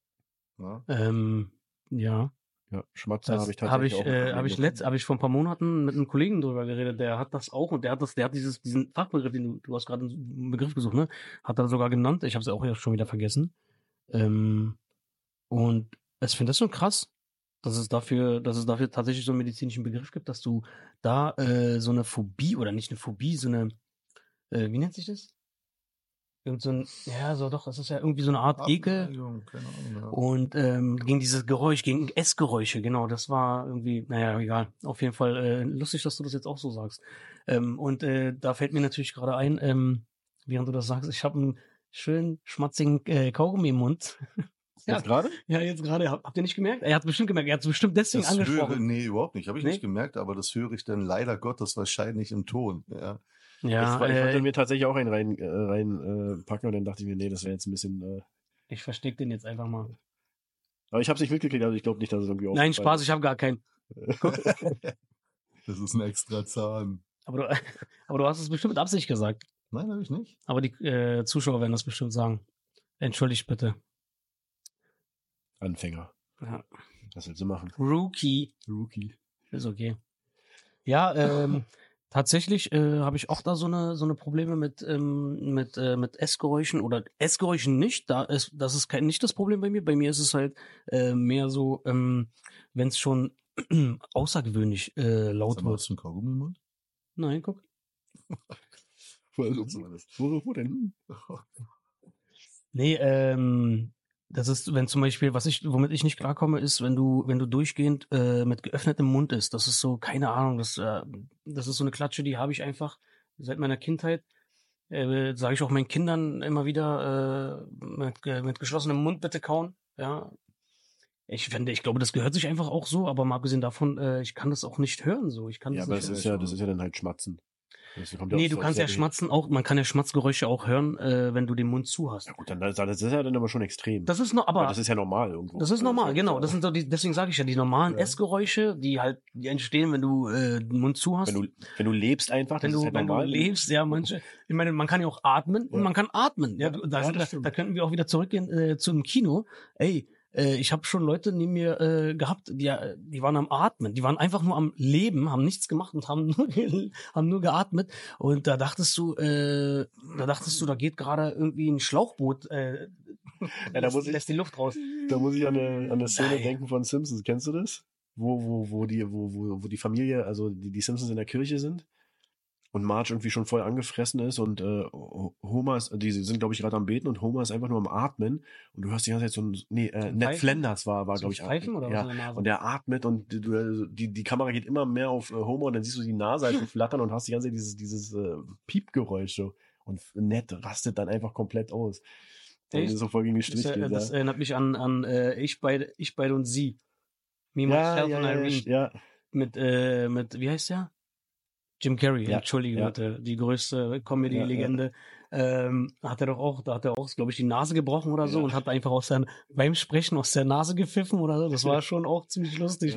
Ne? Ähm, ja. ja, Schmatzen Das habe ich habe tatsächlich ich, auch. äh, Problem hab ich letzt, habe ich vor ein paar Monaten mit einem Kollegen drüber geredet, der hat das auch und der hat das, der hat dieses, diesen Fachbegriff, den du, du hast gerade einen Begriff gesucht, ne? Hat er sogar genannt. Ich habe es auch ja schon wieder vergessen. Ähm, und ich finde das so krass, dass es dafür, dass es dafür tatsächlich so einen medizinischen Begriff gibt, dass du da äh, so eine Phobie oder nicht eine Phobie, so eine, äh, wie nennt sich das? Irgend so ein, ja, so doch, das ist ja irgendwie so eine Art Ekel. Ahnung, ja. Und ähm, gegen dieses Geräusch, gegen Essgeräusche, genau, das war irgendwie, naja, egal. Auf jeden Fall äh, lustig, dass du das jetzt auch so sagst. Ähm, und äh, da fällt mir natürlich gerade ein, ähm, während du das sagst, ich habe einen schönen schmatzigen äh, Kaugummi im Mund. Ja. Jetzt gerade? Ja, jetzt gerade, hab- habt ihr nicht gemerkt? Er hat bestimmt gemerkt, er hat es bestimmt deswegen Das höre, angesprochen. nee, überhaupt nicht. Habe ich Nee? nicht gemerkt, aber das höre ich dann leider Gottes wahrscheinlich im Ton. Ja. Ja, ich, war- ich wollte äh, mir tatsächlich auch einen rein, äh, rein äh, packen und dann dachte ich mir, nee, das wäre jetzt ein bisschen. Äh, ich versteck den jetzt einfach mal. aber ich habe es nicht mitgekriegt, also ich glaube nicht, dass es irgendwie Nein, Spaß, ich habe gar keinen. Das ist ein extra Zahn. Aber du, aber du hast es bestimmt mit Absicht gesagt. Nein, habe ich nicht. Aber die äh, Zuschauer werden das bestimmt sagen. Entschuldigt bitte. Anfänger. Ja. Was willst du machen? Rookie. Rookie. Ist okay. Ja, ähm, tatsächlich äh, habe ich auch da so eine so eine Probleme mit ähm, mit äh, mit Essgeräuschen oder Essgeräuschen nicht. Da ist das ist kein nicht das Problem bei mir. Bei mir ist es halt äh, mehr so, ähm, wenn es schon außergewöhnlich äh, laut wird. hast du einen Kaugummi im Mund? Nein, guck. Wo denn? Nee, ähm, das ist, wenn zum Beispiel, was ich, womit ich nicht klarkomme, ist, wenn du, wenn du durchgehend äh, mit geöffnetem Mund isst. Das ist so, keine Ahnung, das, äh, das ist so eine Klatsche, die habe ich einfach seit meiner Kindheit. Äh, Sage ich auch meinen Kindern immer wieder äh, mit, ge- mit geschlossenem Mund bitte kauen. Ja. Ich finde, ich glaube, das gehört sich einfach auch so, aber mal abgesehen davon, äh, ich kann das auch nicht hören so. Ich kann Ja, das aber nicht das hören. ist ja, das ist ja dann halt Schmatzen. Nee, du kannst ja schmatzen auch, man kann ja Schmatzgeräusche auch hören, äh, wenn du den Mund zu hast. Ja gut, dann das, das ist ja dann aber schon extrem. Das ist noch, aber aber das ist ja normal irgendwo. Das ist normal, ja- genau. Das sind so die, deswegen sage ich ja, die normalen Ja. Essgeräusche, die halt, die entstehen, wenn du äh, den Mund zu hast. wenn du, wenn du lebst einfach, wenn du, halt wenn du normal. lebst, ja, manche, ich meine, man kann ja auch atmen und Ja. man kann atmen. Ja, da, ja, da, da könnten wir auch wieder zurückgehen äh, zum Kino. Ey, äh, ich habe schon Leute neben mir äh, gehabt, die, äh, die waren am Atmen, die waren einfach nur am Leben, haben nichts gemacht und haben nur, haben nur geatmet. Und da dachtest du, äh, da dachtest du, da geht gerade irgendwie ein Schlauchboot, äh, Ja, da muss ich- lässt die Luft raus. Da muss ich an eine, an eine Szene denken von Simpsons. Kennst du das? Wo, wo, wo die, wo, wo, wo die Familie, also die, die Simpsons in der Kirche sind und Marge irgendwie schon voll angefressen ist und äh, Homer ist, die sind, glaube ich, gerade am Beten und Homer ist einfach nur am Atmen und du hörst die ganze Zeit so ein, nee, äh, Ned Pfeifen? Flanders war, war Zum glaube ich, Pfeifen oder was ja, Nase? und der atmet und du, du- die, die Kamera geht immer mehr auf äh, Homer und dann siehst du die Nase halt so flattern und hast die ganze Zeit dieses, dieses äh, Piepgeräusch so. Und Ned rastet dann einfach komplett aus. Und Echt? so voll gegen den Strich Das, geht, das ja. erinnert mich an, an äh, ich, beide, ich beide und sie. Me, ja, myself ja, ja, Irene. ja, Mit, äh, mit, wie heißt der? Jim Carrey, Ja, entschuldige ja. bitte, die größte Comedy-Legende. Ähm, hat er doch auch, da hat er auch, glaube ich, die Nase gebrochen oder so Ja. und hat einfach aus der, beim Sprechen aus der Nase gepfiffen oder so. Das war schon auch ziemlich lustig.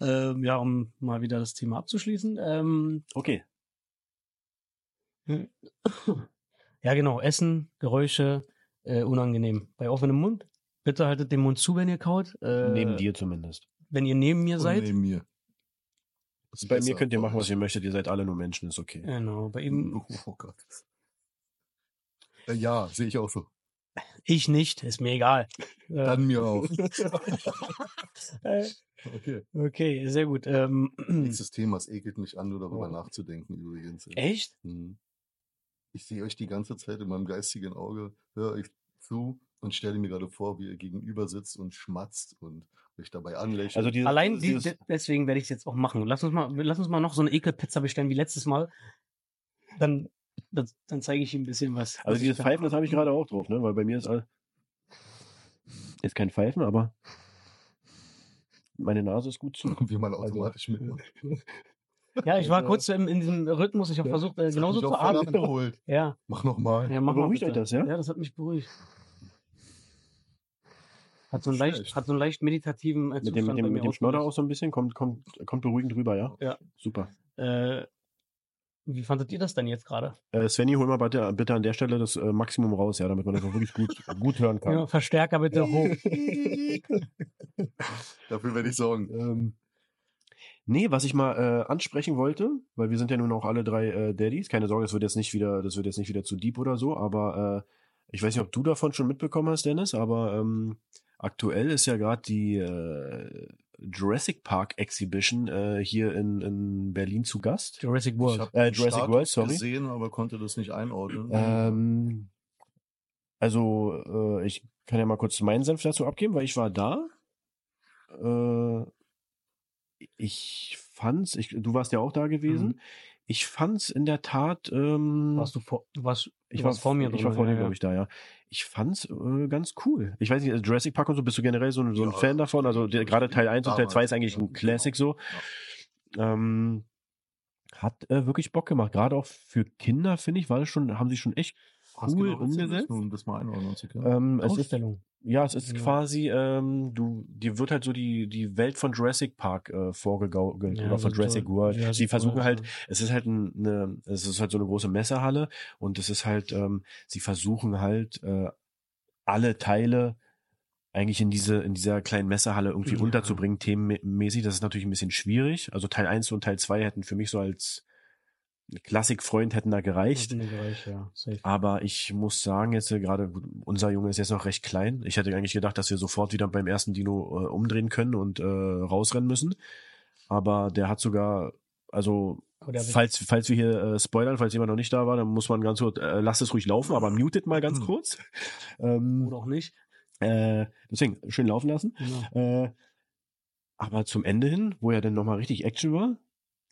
Ja. Ähm, ja, um mal wieder das Thema abzuschließen. Ähm, Okay. ja, genau, Essen, Geräusche, äh, unangenehm. Bei offenem Mund, bitte haltet den Mund zu, wenn ihr kaut. Äh, Neben dir zumindest. Wenn ihr neben mir Und seid. neben mir. Ist Bei besser, mir könnt ihr machen, was ihr möchtet. Ihr seid alle nur Menschen, ist okay. Genau, bei ihm, Oh Gott. Äh, Ja, sehe ich auch so. ich nicht, ist mir egal. Dann mir auch. äh, Okay. okay, sehr gut. Ähm, Nächstes Thema, es ekelt mich an, nur darüber Oh. nachzudenken übrigens. echt? Mhm. Ich sehe euch die ganze Zeit in meinem geistigen Auge, höre euch zu und stelle mir gerade vor, wie ihr gegenüber sitzt und schmatzt und euch dabei anlächelt. Also dieses, Allein die, dieses, de- deswegen werde ich es jetzt auch machen. Lass uns mal, lass uns mal noch so eine Ekelpizza bestellen wie letztes Mal. Dann, dann, dann zeige ich ihm ein bisschen was. also was dieses Pfeifen, das habe ich gerade auch drauf, ne? Weil bei mir ist all, ist kein Pfeifen, aber meine Nase ist gut zu. wie man automatisch mitmacht. Ja, ich war Also- kurz in, in diesem Rhythmus. Ich habe Ja. versucht, äh, genauso mich zu auch voll atmen. abgeholt. Ja, Mach nochmal. ja, mach mal Beruhigt euch das, ja? Ja, das hat mich beruhigt. Hat so einen leicht, Schlecht. hat so einen leicht meditativen äh, Mit dem, Zustand mit dem, mit dem Schnodder auch so ein bisschen, kommt, kommt, kommt beruhigend rüber, ja? Ja. Super. Äh, wie fandet ihr das denn jetzt gerade? Äh, Svenny, hol mal bitte, bitte an der Stelle das äh, Maximum raus, ja, damit man das auch wirklich gut, gut hören kann. Ja, Verstärker bitte hoch. Dafür werde ich sorgen. Ähm, nee, was ich mal äh, ansprechen wollte, weil wir sind ja nun auch alle drei äh, Daddies. Keine Sorge, das wird jetzt nicht wieder, das wird jetzt nicht wieder zu deep oder so, aber äh, ich weiß nicht, ob du davon schon mitbekommen hast, Dennis, aber ähm, aktuell ist ja gerade die äh, Jurassic Park Exhibition äh, hier in, in Berlin zu Gast. Jurassic Ich World. habe Äh, Jurassic World, sorry. gesehen, aber konnte das nicht einordnen. Ähm, also, äh, ich kann ja mal kurz meinen Senf dazu abgeben, weil ich war da. Äh, ich fand's, ich, du warst ja auch da gewesen. Mhm. Ich fand's in der Tat. Ähm, Warst du vor, warst, ich war vor mir Ich war vor dir, ja, glaube ich, da, ja. Ich fand's äh, ganz cool. Ich weiß nicht, also Jurassic Park und so, bist du generell so, ein- so ein Ja, Fan davon? Also der, gerade Teil 1 und Teil 2 ist eigentlich ein Classic so. Ähm, hat äh, wirklich Bock gemacht. Gerade auch für Kinder, finde ich, das schon, haben sie schon echt cool genau umgesetzt. Um das mal einordnen zu können. Ähm, es ist, ja, es ist Ja. quasi, ähm, du, dir wird halt so die, die Welt von Jurassic Park äh, vorgegaukelt Ja, oder von so Jurassic World. Jurassic sie versuchen World, halt, ja. es ist halt ein- eine, es ist halt so eine große Messehalle und es ist halt, ähm, sie versuchen halt äh, alle Teile eigentlich in diese in dieser kleinen Messehalle irgendwie Ja. unterzubringen, themenmäßig. Das ist natürlich ein bisschen schwierig. Also Teil 1 und Teil 2 hätten für mich so als Klassikfreund hätten da gereicht. Mir gereicht, ja. Aber ich muss sagen, jetzt äh, gerade, unser Junge ist jetzt noch recht klein. Ich hätte eigentlich gedacht, dass wir sofort wieder beim ersten Dino äh, umdrehen können und äh, rausrennen müssen. Aber der hat sogar, also falls, falls wir hier äh, spoilern, falls jemand noch nicht da war, dann muss man ganz kurz, äh, lasst es ruhig laufen, aber mutet mal ganz Hm. kurz. Ähm, Oder auch nicht. äh, deswegen, schön laufen lassen. Genau. Äh, aber zum Ende hin, wo ja dann nochmal richtig Action war,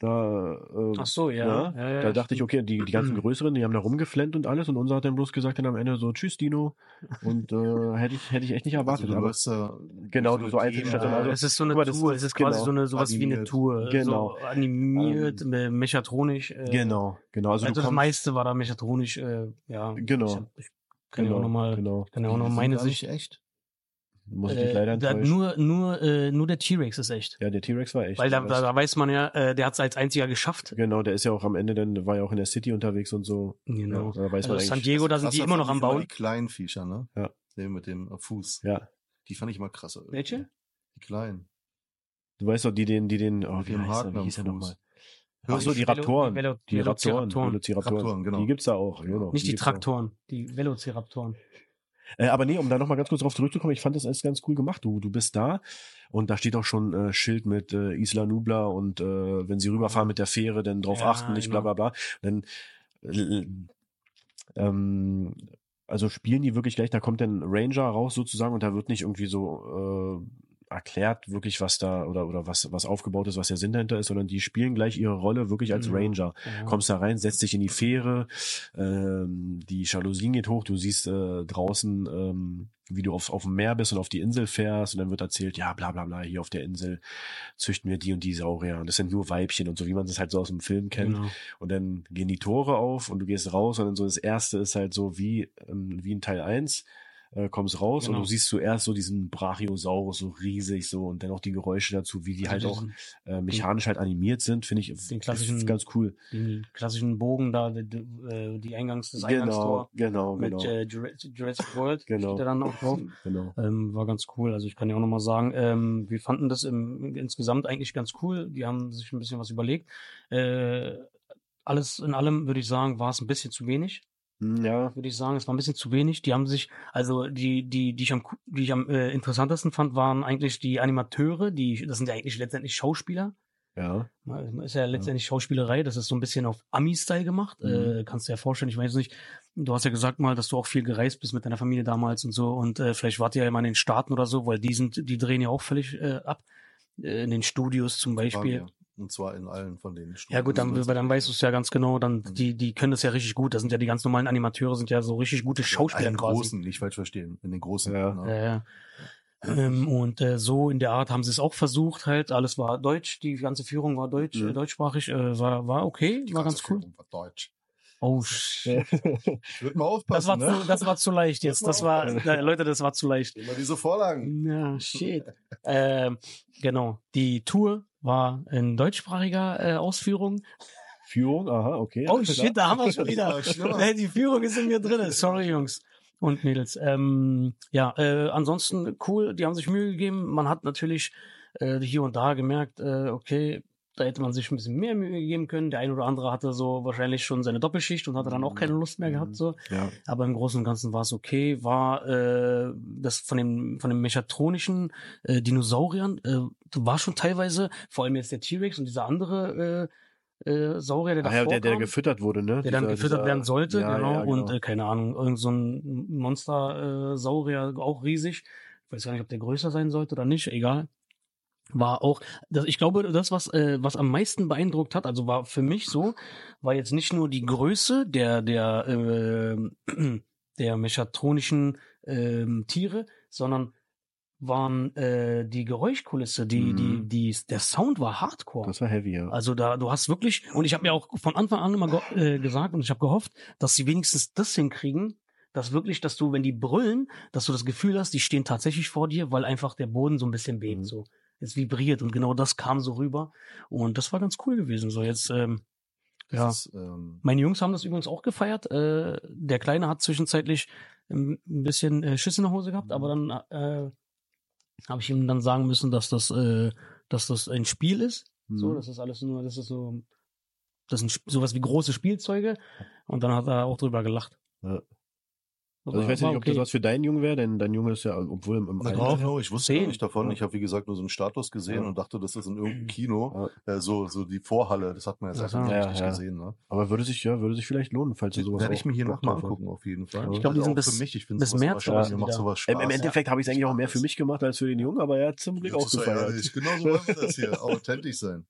da, äh, Ach so, ja. ja, ja, ja da dachte ich, okay, die, die ganzen größeren, die haben da rumgeflennt und alles und unser hat dann bloß gesagt dann am Ende so, tschüss Dino. Und äh, hätte ich, hätte ich echt nicht erwartet. Also, du aber ja Genau, durch so Einzelstationen, also- es ist so eine das Tour, ist- es ist quasi genau, so eine sowas wie eine animiert. Tour. Genau. So animiert, äh, mechatronisch. Äh, genau, genau. Also, Also, das meiste war da mechatronisch, äh, ja. Genau. Ich, ich kann ja genau, auch nochmal, genau. kann ja auch noch sind meine Sicht. echt. Muss ich dich Äh, leider enttäuschen. nur, nur, äh, nur der T-Rex ist echt. ja, der T-Rex war echt. Weil da, da, da weiß man ja, äh, der hat es als einziger geschafft. Genau, der ist ja auch am Ende dann, war ja auch in der City unterwegs und so. Genau. Ja, da weiß Also man San. Diego, da sind die immer noch am Bauen. Die kleinen Viecher, ne? Ja. Den mit dem äh, Fuß. Ja, Die fand ich mal krasser. irgendwie. Welche? Die kleinen. du weißt doch, die den, die den, oh, wie heißt er, wie hieß er Fuß. nochmal? Ach so, die Raptoren. die Velo- Die Raptoren. Velociraptoren. Velociraptoren. Raptoren, genau. Die gibt's da auch, genau. Nicht die auch. Traktoren, die Velociraptoren. Äh, aber nee, um da nochmal ganz kurz drauf zurückzukommen, ich fand das alles ganz cool gemacht. Du, du bist da und da steht auch schon äh, Schild mit äh, Isla Nubla und äh, wenn sie rüberfahren mit der Fähre, dann drauf Ja, achten, nicht bla genau. bla bla. Dann äh, ähm, also spielen die wirklich gleich, da kommt dann Ranger raus sozusagen und da wird nicht irgendwie so äh, erklärt wirklich, was da oder oder was was aufgebaut ist, was der Sinn dahinter ist, sondern die spielen gleich ihre Rolle wirklich als Ja. Ranger Ja. kommst da rein, setzt dich in die Fähre, ähm, die Jalousien geht hoch, du siehst äh, draußen, ähm, wie du auf, auf dem Meer bist und auf die Insel fährst und dann wird erzählt, ja, bla bla bla, hier auf der Insel züchten wir die und die Saurier und das sind nur Weibchen und so, wie man das halt so aus dem Film kennt. Genau. Und dann gehen die Tore auf und du gehst raus und dann so das erste ist halt so wie, ähm, wie in Teil 1, äh, kommst raus Genau. und du siehst zuerst so diesen Brachiosaurus so riesig so und dann auch die Geräusche dazu, wie die halt auch äh, mechanisch halt animiert sind, finde ich Den klassischen- ganz cool. den klassischen Bogen da, die, die, die Eingangs, das Genau, Eingangstor genau, mit genau. äh, Jurassic Jurassic World Genau. steht da dann auch drauf. genau. Ähm, war ganz cool. Also ich kann ja auch nochmal sagen, ähm, wir fanden das im, insgesamt eigentlich ganz cool. Die haben sich ein bisschen was überlegt. Äh, alles in allem würde ich sagen, war es ein bisschen zu wenig. Hm, Ja, Würde ich sagen, es war ein bisschen zu wenig. Die haben sich, also die, die, die ich am, die ich am äh, interessantesten fand, waren eigentlich die Animateure. Die, das sind ja eigentlich letztendlich Schauspieler. ja. Ist ja letztendlich Schauspielerei, das ist so ein bisschen auf Ami-Style gemacht. Mhm. Äh, kannst du dir ja vorstellen, ich weiß nicht, du hast ja gesagt mal, dass du auch viel gereist bist mit deiner Familie damals und so und äh, vielleicht wart ihr ja mal in den Staaten oder so, weil die sind, die drehen ja auch völlig äh, ab. Äh, in den Studios zum Beispiel. wir. Und zwar in allen von den Studios. Ja gut, dann, weil dann weißt du es ja ganz genau, dann die, die können das ja richtig gut. Das sind ja die ganz normalen Animateure, sind ja so richtig gute Schauspieler in den quasi. großen, nicht falsch verstehen. In den großen. Ja. ne? Ja, ja. Ähm, und äh, so in der Art haben sie es auch versucht halt. Alles war deutsch, die ganze Führung war deutsch, Mhm. äh, deutschsprachig, äh, war, war okay, Die war ganze ganz cool. Führung war Deutsch. Oh shit. Würde mal aufpassen. Das war, ne? zu, das war zu leicht jetzt. Das war, äh, Leute, das war zu leicht. Immer diese Vorlagen. Ja, shit. ähm, genau. Die Tour war in deutschsprachiger äh, Ausführung. Führung, aha, okay. Oh shit, da haben wir schon wieder. Die Führung ist in mir drin. Sorry, Jungs und Mädels. Ähm, ja, äh, ansonsten cool. Die haben sich Mühe gegeben. Man hat natürlich äh, hier und da gemerkt, äh, okay, Da hätte man sich ein bisschen mehr Mühe geben können. Der ein oder andere hatte so wahrscheinlich schon seine Doppelschicht und hatte dann auch keine Lust mehr gehabt. So. Ja. Aber im Großen und Ganzen war es okay. War äh, das von dem von dem mechatronischen äh, Dinosauriern äh, war schon teilweise, vor allem jetzt der T-Rex und dieser andere äh, äh, Saurier, der Ach ja, der, der kam, gefüttert wurde, ne? der dann Dieser- gefüttert dieser- werden sollte, ja, genau. ja, Und äh, keine Ahnung, irgend so ein Monster-Saurier, auch riesig. Ich weiß gar nicht, ob der größer sein sollte oder nicht, egal. War auch, das, ich glaube, das, was, äh, was am meisten beeindruckt hat, also war für mich so, war jetzt nicht nur die Größe der, der, äh, der mechatronischen ähm, Tiere, sondern waren äh, die Geräuschkulisse, die, die, Mhm. die, der Sound war hardcore. Das war heavy, ja. Also da, du hast wirklich, und ich habe mir auch von Anfang an immer äh, gesagt und ich habe gehofft, dass sie wenigstens das hinkriegen, dass wirklich, dass du, wenn die brüllen, dass du das Gefühl hast, die stehen tatsächlich vor dir, weil einfach der Boden so ein bisschen bebt, Mhm. so. Es vibriert und genau das kam so rüber. Und das war ganz cool gewesen. So jetzt, ähm, ja. Ist, ähm, Meine Jungs haben das übrigens auch gefeiert. Äh, der Kleine hat zwischenzeitlich ähm, ein bisschen äh, Schiss in der Hose gehabt, aber dann äh, habe ich ihm dann sagen müssen, dass das, äh, dass das ein Spiel ist. So, Mhm. das ist alles nur, das ist so, das sind sowas wie große Spielzeuge. Und dann hat er auch drüber gelacht. Ja. Also ich weiß nicht, ob das okay. was für deinen Junge wäre, denn dein Junge ist ja, obwohl im, Na, Alter- genau, ich wusste gar Zehn. nicht davon. Ja. Ich habe, wie gesagt, nur so einen Status gesehen Ja. und dachte, das ist in irgendeinem Kino. Äh, so, so die Vorhalle, das hat man jetzt Ach einfach so. nicht Ja, richtig ja. gesehen. Ne? Aber würde sich, ja, würde sich vielleicht lohnen, falls du sowas Werde ich mir hier nochmal angucken, auf jeden Fall. Ich glaub, die sind auch bis- mich, ich bis März so mir macht sowas Im, Spaß. Im Endeffekt habe ich es eigentlich auch mehr für Spaß. mich gemacht als für den Jungen, aber er hat zum Glück Das auch ist ja gefeiert. ehrlich, Genau so wir das hier, authentisch sein.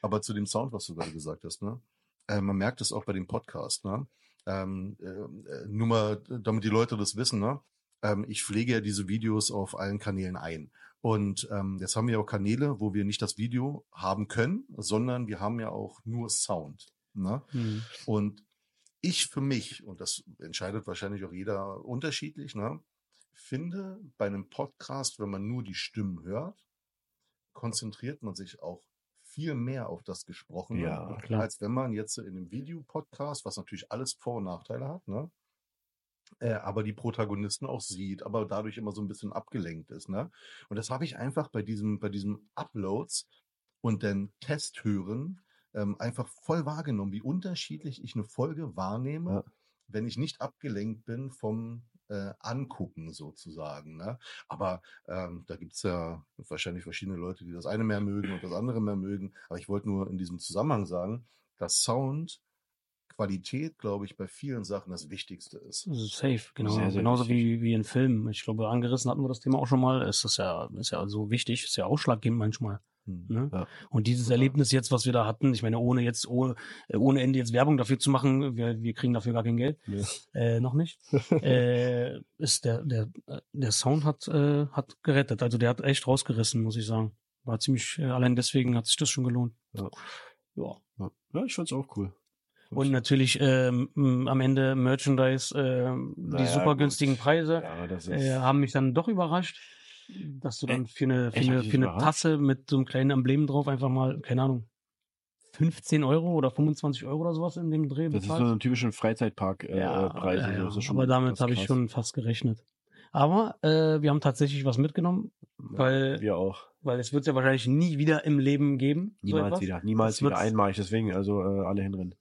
Aber zu dem Sound, was du gerade gesagt hast, ne? Äh, man merkt es auch bei dem Podcast, ne? Ähm, äh, äh, nur mal, damit die Leute das wissen, ne? Ähm, ich pflege ja diese Videos auf allen Kanälen ein. Und ähm, jetzt haben wir auch Kanäle, wo wir nicht das Video haben können, sondern wir haben ja auch nur Sound. Ne? Hm. Und ich für mich, und das entscheidet wahrscheinlich auch jeder unterschiedlich, ne, finde bei einem Podcast, wenn man nur die Stimmen hört, konzentriert man sich auch viel mehr auf das Gesprochene, Ja, klar. als wenn man jetzt in einem Videopodcast, was natürlich alles Vor- und Nachteile hat, ne, äh, aber die Protagonisten auch sieht, aber dadurch immer so ein bisschen abgelenkt ist, ne? Und das habe ich einfach bei diesem, bei diesem Uploads und dann Testhören ähm, einfach voll wahrgenommen, wie unterschiedlich ich eine Folge wahrnehme, Ja. wenn ich nicht abgelenkt bin vom äh, Angucken sozusagen. Ne? Aber ähm, da gibt's ja wahrscheinlich verschiedene Leute, die das eine mehr mögen und das andere mehr mögen. Aber ich wollte nur in diesem Zusammenhang sagen, dass Sound Qualität, glaube ich, bei vielen Sachen das Wichtigste ist. Safe, genau. Sehr, sehr Genauso wichtig. wie, wie in Filmen. Ich glaube, angerissen hatten wir das Thema auch schon mal. Es ist ja, ist ja so wichtig, ist ja ausschlaggebend manchmal. Ne? Ja. Und dieses Erlebnis jetzt, was wir da hatten, ich meine, ohne jetzt, ohne, äh, ohne Ende jetzt Werbung dafür zu machen, wir, wir kriegen dafür gar kein Geld. Nee. Äh, noch nicht. äh, ist der, der, äh, der Sound hat, äh, hat gerettet. Also der hat echt rausgerissen, muss ich sagen. War ziemlich, äh, allein deswegen hat sich das schon gelohnt. Ja. Ja. Ja, ich fand's auch cool. Und natürlich ähm, am Ende Merchandise, ähm, die Naja, super günstigen Preise Ja, äh, haben mich dann doch überrascht, dass du dann für eine, für eine, für eine? Tasse mit so einem kleinen Emblem drauf einfach mal, keine Ahnung, 15 Euro oder 25 Euro oder sowas in dem Dreh das ist so bezahlst. eine typische Freizeitpark-Preis. Äh, ja, Preis. ja, Also ja. aber damit habe ich schon fast gerechnet. Aber äh, wir haben tatsächlich was mitgenommen, weil, Wir auch. weil es wird ja wahrscheinlich nie wieder im Leben geben. so Niemals etwas. wieder. Niemals Das wieder einmalig. Deswegen, also äh, alle hinrennen.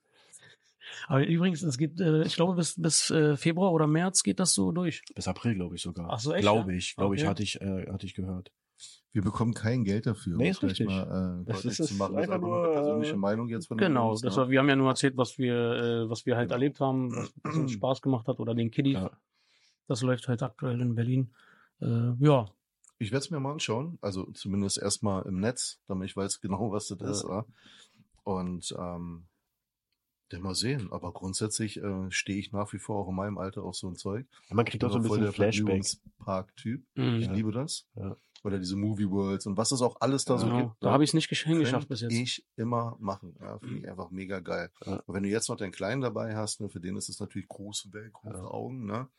Aber übrigens, es geht, äh, ich glaube, bis, bis äh, Februar oder März geht das so durch. Bis April, glaube ich sogar. Ach so, echt, Glaube ich, glaube ich, Okay. hatte ich, äh, hatte ich gehört. Wir bekommen kein Geld dafür. Nee, um ist richtig. Mal, äh, Das ist- zu machen. ist Das ist einfach einfach nur eine persönliche äh, Meinung jetzt von Genau, Jungs, das ne? war, wir haben ja nur erzählt, was wir, äh, was wir halt Genau. erlebt haben, was, was uns Spaß gemacht hat oder den Kiddies. Ja. Das läuft halt aktuell in Berlin. Äh, ja, Ich werde es mir mal anschauen, also zumindest erstmal im Netz, damit ich weiß genau, was das Ja. ist. Ja. Und ähm, dann mal sehen. Aber grundsätzlich äh, stehe ich nach wie vor auch in meinem Alter auf so ein Zeug. Man kriegt auch so ein voll bisschen der Flashback. Park-Typ. Mhm. Ich Ja. liebe das. Ja. Oder diese Movie Worlds und was es auch alles da so genau. gibt. da ne? habe ich es nicht gesch- hingeschafft bis jetzt. ich immer machen. Ja, Finde ich einfach mega geil. Ja. Und wenn du jetzt noch deinen Kleinen dabei hast, ne, für den ist es natürlich große Welt, große Ja. Augen. Ne?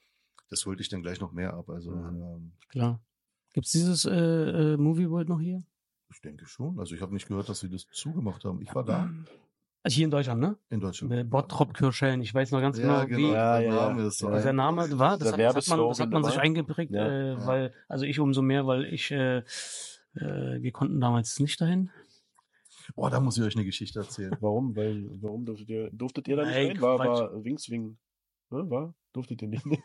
Das holt dich dann gleich noch mehr ab. Also Mhm. ähm, Klar. Gibt's dieses äh, äh, Movie World noch hier? ich denke schon. Also ich habe nicht gehört, dass sie das zugemacht haben. Ich war da Also hier in Deutschland, ne? in Deutschland. Bottrop Kirschellen. Ich weiß noch ganz Ja, genau, genau. wie. Ja, der ja, ja. Name ist Ja. Dieser Name war, das hat, das hat man, das hat man sich immer. eingeprägt, Ja. äh, Ja. weil, also ich umso mehr, weil ich, äh, äh, wir konnten damals nicht dahin. Oh, da muss ich euch eine Geschichte erzählen. Warum? Weil, warum durftet ihr, durftet ihr da nicht Nein, rein? War, war Wingswing. Ne, war? Durftet ihr nicht?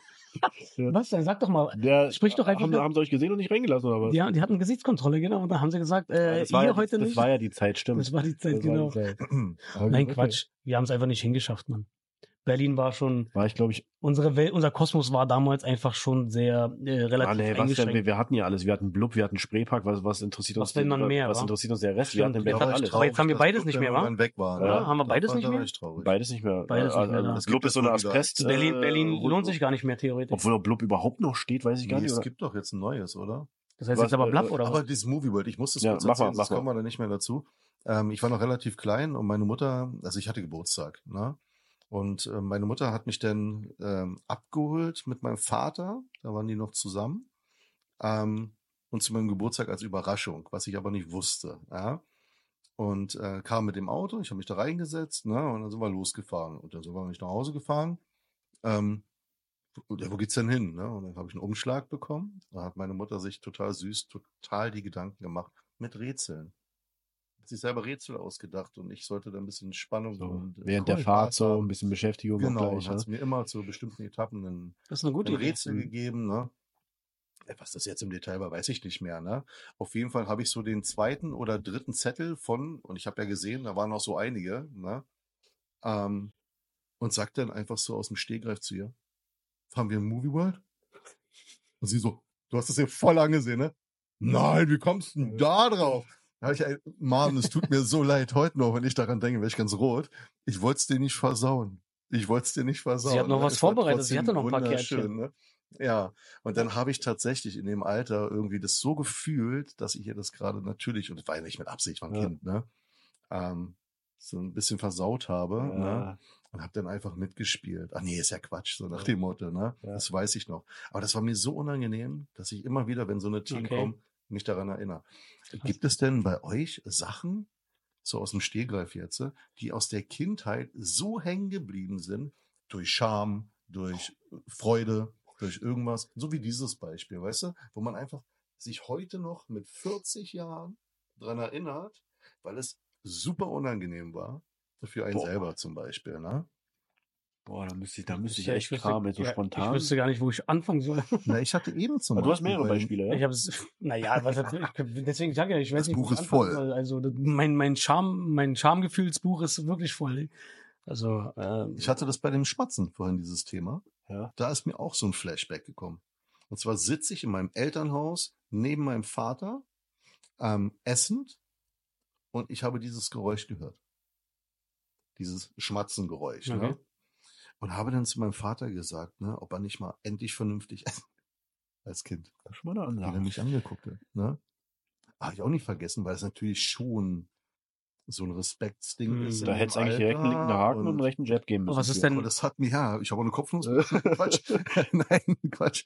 Ja. Was denn? Sag doch mal. Der, Sprich doch einfach Haben, haben sie euch gesehen und nicht reingelassen, oder was? Die, die hatten Gesichtskontrolle, genau. Und da haben sie gesagt, äh, das war, ihr ja, heute das nicht. war ja die Zeit, stimmt. das war die Zeit, Das genau. die Zeit. Nein, okay. Quatsch. Wir haben es einfach nicht hingeschafft, Mann. Berlin war schon, War ich, glaube ich, unsere Welt, unser Kosmos war damals einfach schon sehr äh, relativ ah, nee, was denn? eingeschränkt. Wir, wir hatten ja alles. Wir hatten Blub, wir hatten Spreepark. Was, was interessiert Was uns? will man mehr, Was wa? interessiert uns der Rest? Stimmt, wir hatten wir Berlin alles. Aber jetzt haben wir beides nicht mehr, wa? weg waren. Ja, ne? haben wir beides war- nicht war mehr? ich traurig. Beides nicht mehr. Beides nicht mehr, Also, ja. das Blub ist so eine Asbest. Berlin, äh, Berlin Rund- lohnt sich gar nicht mehr theoretisch. Obwohl Blub überhaupt noch steht, weiß ich gar Nee, nicht. es oder? gibt doch jetzt ein neues, oder? Das heißt was, jetzt aber äh, Blatt oder Aber was? dieses Movie World, ich muss das Ja, kurz erzählen, mal, mal. kommen wir da nicht mehr dazu. Ähm, ich war noch relativ klein und meine Mutter, also ich hatte Geburtstag, ne? Und äh, meine Mutter hat mich dann ähm, abgeholt mit meinem Vater, da waren die noch zusammen, ähm, und zu meinem Geburtstag als Überraschung, was ich aber nicht wusste, ja. Und äh, kam mit dem Auto, ich habe mich da reingesetzt, ne? Und dann sind wir losgefahren. Und dann sind wir nicht nach Hause gefahren. Ähm, ja, wo geht's denn hin? Ne? Und dann habe ich einen Umschlag bekommen. Da hat meine Mutter sich total süß, total die Gedanken gemacht mit Rätseln. Sich selber Rätsel ausgedacht und ich sollte da ein bisschen Spannung So, und äh, während der Fahrt so ein bisschen Beschäftigung auch Genau, gleich. und hat Ne? mir immer zu bestimmten Etappen ein, Das ist eine gute ein Idee. Rätsel Mhm. gegeben. Ne? Äh, Was das jetzt im Detail war, weiß ich nicht mehr. Ne? Auf jeden Fall habe ich so den zweiten oder dritten Zettel von, und ich habe ja gesehen, da waren noch so einige, ne? ähm, und sagt dann einfach so aus dem Stehgreif zu ihr, fahren wir in Movie World? Und sie so, du hast das ja voll angesehen, ne? Nein, wie kommst du denn da drauf? Da hab ich, ein- Mann, es tut mir so leid heute noch, wenn ich daran denke, wäre ich ganz rot. Ich wollte es dir nicht versauen. Ich wollte es dir nicht versauen. hat noch ne? was Es war vorbereitet. Sie hatte noch ein paar Kärtchen. Ne? Ja, und dann habe ich tatsächlich in dem Alter irgendwie das so gefühlt, dass ich ihr das gerade natürlich, und das war ja nicht mit Absicht von Ja. Kind, ne? Ähm, so ein bisschen versaut habe. Ne? Ja. und habe dann einfach mitgespielt. Ach nee, ist ja Quatsch, so nach dem Motto, ne? Ja. Das weiß ich noch. Aber das war mir so unangenehm, dass ich immer wieder, wenn so eine Team Okay. kommt, mich daran erinnere. Gibt es denn bei euch Sachen, so aus dem Stehgreif jetzt, die aus der Kindheit so hängen geblieben sind, durch Scham, durch Freude, durch irgendwas, so wie dieses Beispiel, weißt du, wo man einfach sich heute noch mit 40 Jahren dran erinnert, weil es super unangenehm war, für einen Boah. selber zum Beispiel, ne? Boah, da müsste ich, da müsste ich Ja, echt wüsste- kramen, so ja, spontan. Ich wüsste gar nicht, wo ich anfangen soll. Na, ich hatte eben zum Aber du hast Beispiel mehrere bei- Beispiele, ja? Ich habe es, naja, was, ich, deswegen sage ich ja, ich weiß Das nicht, Buch ist voll. Soll. Also mein mein Charme, mein Charmegefühlsbuch ist wirklich voll. Also äh, Ich hatte das bei dem Schmatzen vorhin, dieses Thema. Ja. Da ist mir auch so ein Flashback gekommen. Und zwar sitze ich in meinem Elternhaus neben meinem Vater, ähm, essend, und ich habe dieses Geräusch gehört. Dieses Schmatzengeräusch. Okay. Ne? Und habe dann zu meinem Vater gesagt, ne, ob er nicht mal endlich vernünftig essen als Kind. Das ist schon mal eine wie er Ansage. mich angeguckt hat. Ne? Habe ich auch nicht vergessen, weil es natürlich schon so ein Respektsding Hm. ist. Da hätte es eigentlich direkt einen linken Haken und einen und- rechten Jab geben müssen. Was ist denn- aber das hat mir, ja, ich habe auch eine Kopfnuss. Quatsch. Nein, Quatsch.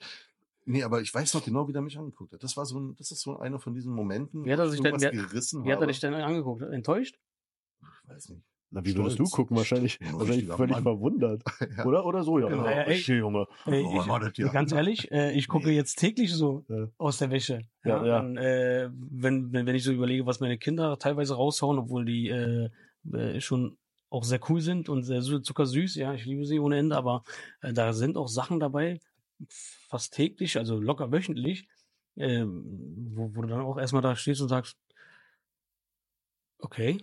Nee, aber ich weiß noch genau, wie der mich angeguckt hat. Das war so ein, das ist so einer von diesen Momenten, Wie hat er wo ich sich denn- wie hat- gerissen wie hat er dich denn angeguckt? Enttäuscht? Ich weiß nicht. Na, wie würdest du Stolz. gucken? Wahrscheinlich, Ja, wahrscheinlich völlig Mann. verwundert. Ja. Oder, oder so, ja. Genau. ja, Ja, ey. Chill, Junge. Ey, Oh, ich, war das ja. Ganz ehrlich, äh, ich gucke Nee. jetzt täglich so Ja. aus der Wäsche. Ja, ja. Und, äh, wenn, wenn, wenn ich so überlege, was meine Kinder teilweise raushauen, obwohl die äh, äh, schon auch sehr cool sind und sehr zuckersüß, ja, ich liebe sie ohne Ende, aber äh, da sind auch Sachen dabei, fast täglich, also locker wöchentlich, äh, wo, wo du dann auch erstmal da stehst und sagst, okay,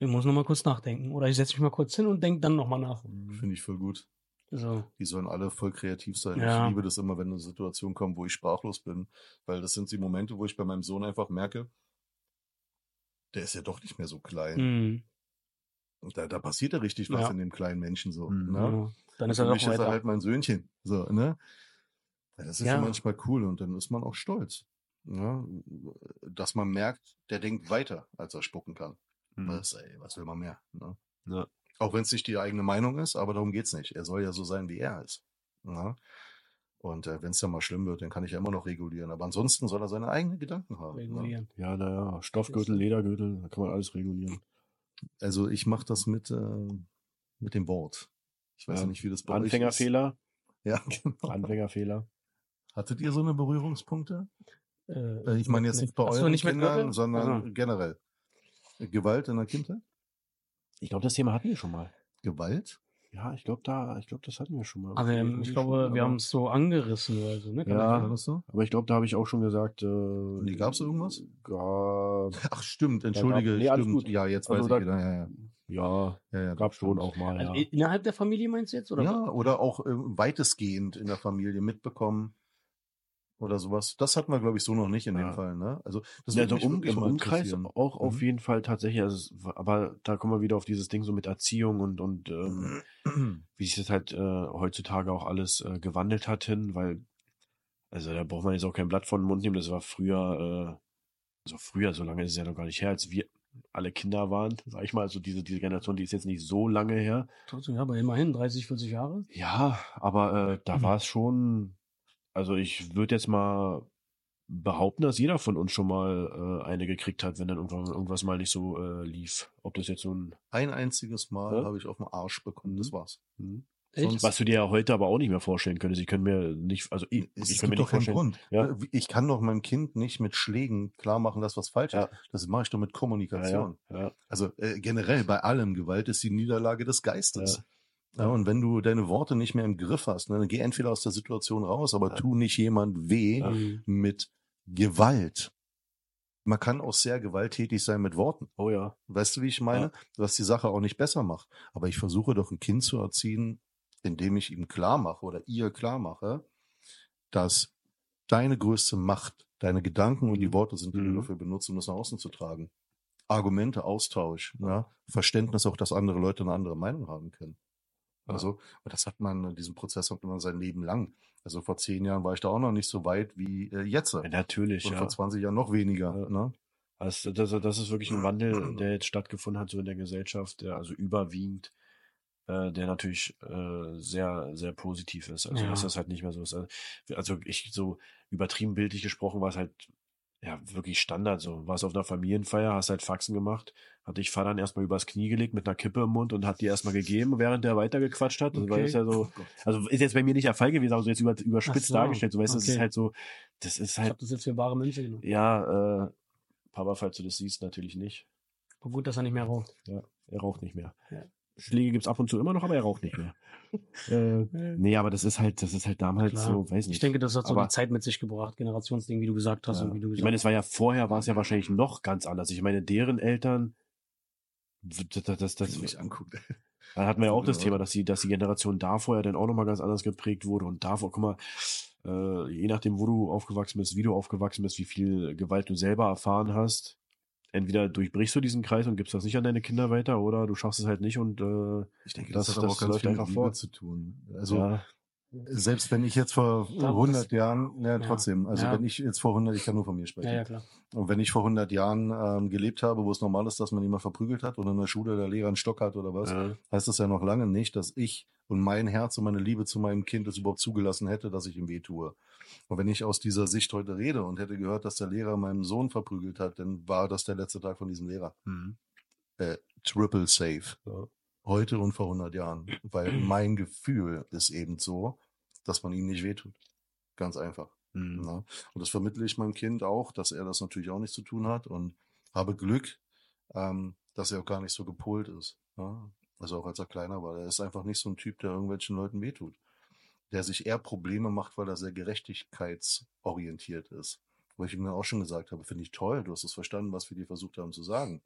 ich muss noch mal kurz nachdenken. Oder ich setze mich mal kurz hin und denke dann noch mal nach. Finde ich voll gut. So. Die sollen alle voll kreativ sein. Ja. Ich liebe das immer, wenn eine Situation kommt, wo ich sprachlos bin. Weil das sind die Momente, wo ich bei meinem Sohn einfach merke, der ist ja doch nicht mehr so klein. Mhm. Und da, da passiert ja richtig was Ja. in dem kleinen Menschen so. Mhm. Ne? Ja. Dann ist er doch mich ist er weiter. halt mein Söhnchen. So, ne? Ja, das ist Ja. manchmal cool und dann ist man auch stolz. Ne? Dass man merkt, der denkt weiter, als er spucken kann. Mhm. Was, ey, was will man mehr? Ne? Ja. Auch wenn es nicht die eigene Meinung ist, aber darum geht's nicht. Er soll ja so sein, wie er ist. Ne? Und äh, wenn es dann mal schlimm wird, dann kann ich ja immer noch regulieren. Aber ansonsten soll er seine eigenen Gedanken haben. Ne? Regulieren. Ja, naja, Stoffgürtel, Ledergürtel, da kann man alles regulieren. Also ich mache das mit, äh, mit dem Wort. Ich weiß Ja. nicht, wie das bei euch ist. Anfängerfehler, Ja, genau. Anfängerfehler. Hattet ihr so eine Berührungspunkte? Äh, Äh, Ich meine jetzt nicht bei so, euren nicht Kindern, sondern Also. generell. Gewalt in der Kindheit? Ich glaube, das Thema hatten wir schon mal. Gewalt? Ja, ich glaube, da, ich glaube, das hatten wir schon mal. Aber ähm, ich schon, glaube, wir aber- haben es so angerissen oder so, ne? Kann Ja. das so? Aber ich glaube, da habe ich auch schon gesagt. Äh, Nee, gab's irgendwas? Gab, Ach, stimmt, entschuldige, nee, stimmt. gut. Ja, jetzt Also weiß da- ich wieder. Ja, ja. ja, ja, ja gab schon auch mal. Also Ja. innerhalb der Familie meinst du jetzt? Oder Ja, oder auch äh, weitestgehend in der Familie mitbekommen oder sowas. Das hatten wir, glaube ich, so noch nicht in dem Ja. Fall. Ne? Also das Ja, mich um, im Umkreis auch auf Mhm. jeden Fall tatsächlich. Also, aber da kommen wir wieder auf dieses Ding so mit Erziehung und, und ähm, wie sich das halt äh, heutzutage auch alles äh, gewandelt hat hin, weil, also da braucht man jetzt auch kein Blatt von den Mund nehmen. Das war früher, äh, also früher, so lange ist es ja noch gar nicht her, als wir alle Kinder waren, sag ich mal, also diese, diese Generation, die ist jetzt nicht so lange her. Trotzdem, ja, aber immerhin 30, 40 Jahre. Ja, aber äh, da Mhm. war es schon, also ich würde jetzt mal behaupten, dass jeder von uns schon mal äh, eine gekriegt hat, wenn dann irgendwann, irgendwas mal nicht so äh, lief. Ob das jetzt so ein, Ein einziges Mal Ja? habe ich auf den Arsch bekommen, das Mhm. war's. hm? Sonst- was du dir ja heute aber auch nicht mehr vorstellen könntest. Ich kann mir nicht, also ich, Es ich kann mir nicht vorstellen. Grund. Ja. Ich kann doch meinem Kind nicht mit Schlägen klar machen, dass was falsch Ja. ist. Das mache ich doch mit Ja, Kommunikation. ja, ja. Also äh, generell bei allem Gewalt ist die Niederlage des Geistes. Ja. und wenn du deine Worte nicht mehr im Griff hast, ne, dann geh entweder aus der Situation raus, aber Ja. tu nicht jemand weh Ja. Mhm. mit Gewalt. Man kann auch sehr gewalttätig sein mit Worten. Oh ja. Weißt du, wie ich meine? Was die Sache auch nicht besser macht. Aber ich versuche doch ein Kind zu erziehen, indem ich ihm klar mache oder ihr klar mache, dass deine größte Macht deine Gedanken und die Worte sind, die Mhm. du dafür benutzt, um das nach außen zu tragen. Argumente, Austausch, ja? Verständnis auch, dass andere Leute eine andere Meinung haben können. Also, und das hat man, diesen Prozess hat man sein Leben lang. Also vor zehn Jahren war ich da auch noch nicht so weit wie äh, jetzt. Ja, Und natürlich, ja. vor 20 Jahren noch weniger. Ja. Ne? Also das, das ist wirklich ein Wandel, der jetzt stattgefunden hat, so in der Gesellschaft, der also überwiegend, äh, der natürlich äh, sehr, sehr positiv ist. Also Ja. dass das halt nicht mehr so ist. Also ich so übertrieben bildlich gesprochen war es halt ja wirklich Standard. So war es auf einer Familienfeier, hast halt Faxen gemacht, hat dich Vater dann erstmal übers Knie gelegt mit einer Kippe im Mund und hat die erstmal gegeben, während der weitergequatscht hat. Das war Okay. das ja so, also ist jetzt bei mir nicht der Fall gewesen, aber so jetzt über, überspitzt so, dargestellt. So weißt du, das ist okay. halt so, das ist Ich halt, habe das jetzt für bare Münze genommen. ja, äh, Papa, falls du das siehst, natürlich nicht. Aber gut, dass er nicht mehr raucht. Ja, er raucht nicht mehr. Ja. Schläge gibt's ab und zu immer noch, aber er raucht nicht mehr. äh, nee, aber das ist halt, das ist halt damals Klar. so, weiß nicht. Ich denke, das hat so Aber- die Zeit mit sich gebracht, Generationsding, wie du gesagt hast ja. und wie du ich gesagt meine, es war ja vorher, war es ja wahrscheinlich noch ganz anders. Ich meine, deren Eltern, das, das, das, mich anguckt. da hatten wir ja auch das. Thema, dass die, dass die Generation davor ja dann auch nochmal ganz anders geprägt wurde und davor, guck mal, äh, je nachdem, wo du aufgewachsen bist, wie du aufgewachsen bist, wie viel Gewalt du selber erfahren hast, entweder durchbrichst du diesen Kreis und gibst das nicht an deine Kinder weiter oder du schaffst es halt nicht und äh, Ich denke, Das- das, hat aber das auch ganz viel mit einfach Liebe vor. zu tun. Also ja, selbst wenn ich jetzt vor Ja, 100 das- Jahren, ja, ja. trotzdem, also Ja. wenn ich jetzt vor 100, ich kann nur von mir sprechen. Ja, ja, klar. Und wenn ich vor 100 Jahren ähm, gelebt habe, wo es normal ist, dass man jemand verprügelt hat oder in der Schule der Lehrer einen Stock hat oder was, ja. heißt das ja noch lange nicht, dass ich und mein Herz und meine Liebe zu meinem Kind es überhaupt zugelassen hätte, dass ich ihm weh tue. Und wenn ich aus dieser Sicht heute rede und hätte gehört, dass der Lehrer meinen Sohn verprügelt hat, dann war das der letzte Tag von diesem Lehrer. Mhm. Äh, triple safe. Ja. Heute und vor 100 Jahren. Weil mein Gefühl ist eben so, dass man ihm nicht wehtut. Ganz einfach. Mhm. Ne? Und das vermittle ich meinem Kind auch, dass er das natürlich auch nicht zu tun hat und habe Glück, ähm, dass er auch gar nicht so gepolt ist. Ne? Also auch als er kleiner war. Er ist einfach nicht so ein Typ, der irgendwelchen Leuten wehtut. Der sich eher Probleme macht, weil er sehr gerechtigkeitsorientiert ist. Wo ich ihm dann auch schon gesagt habe, finde ich toll, du hast es verstanden, was wir dir versucht haben zu sagen.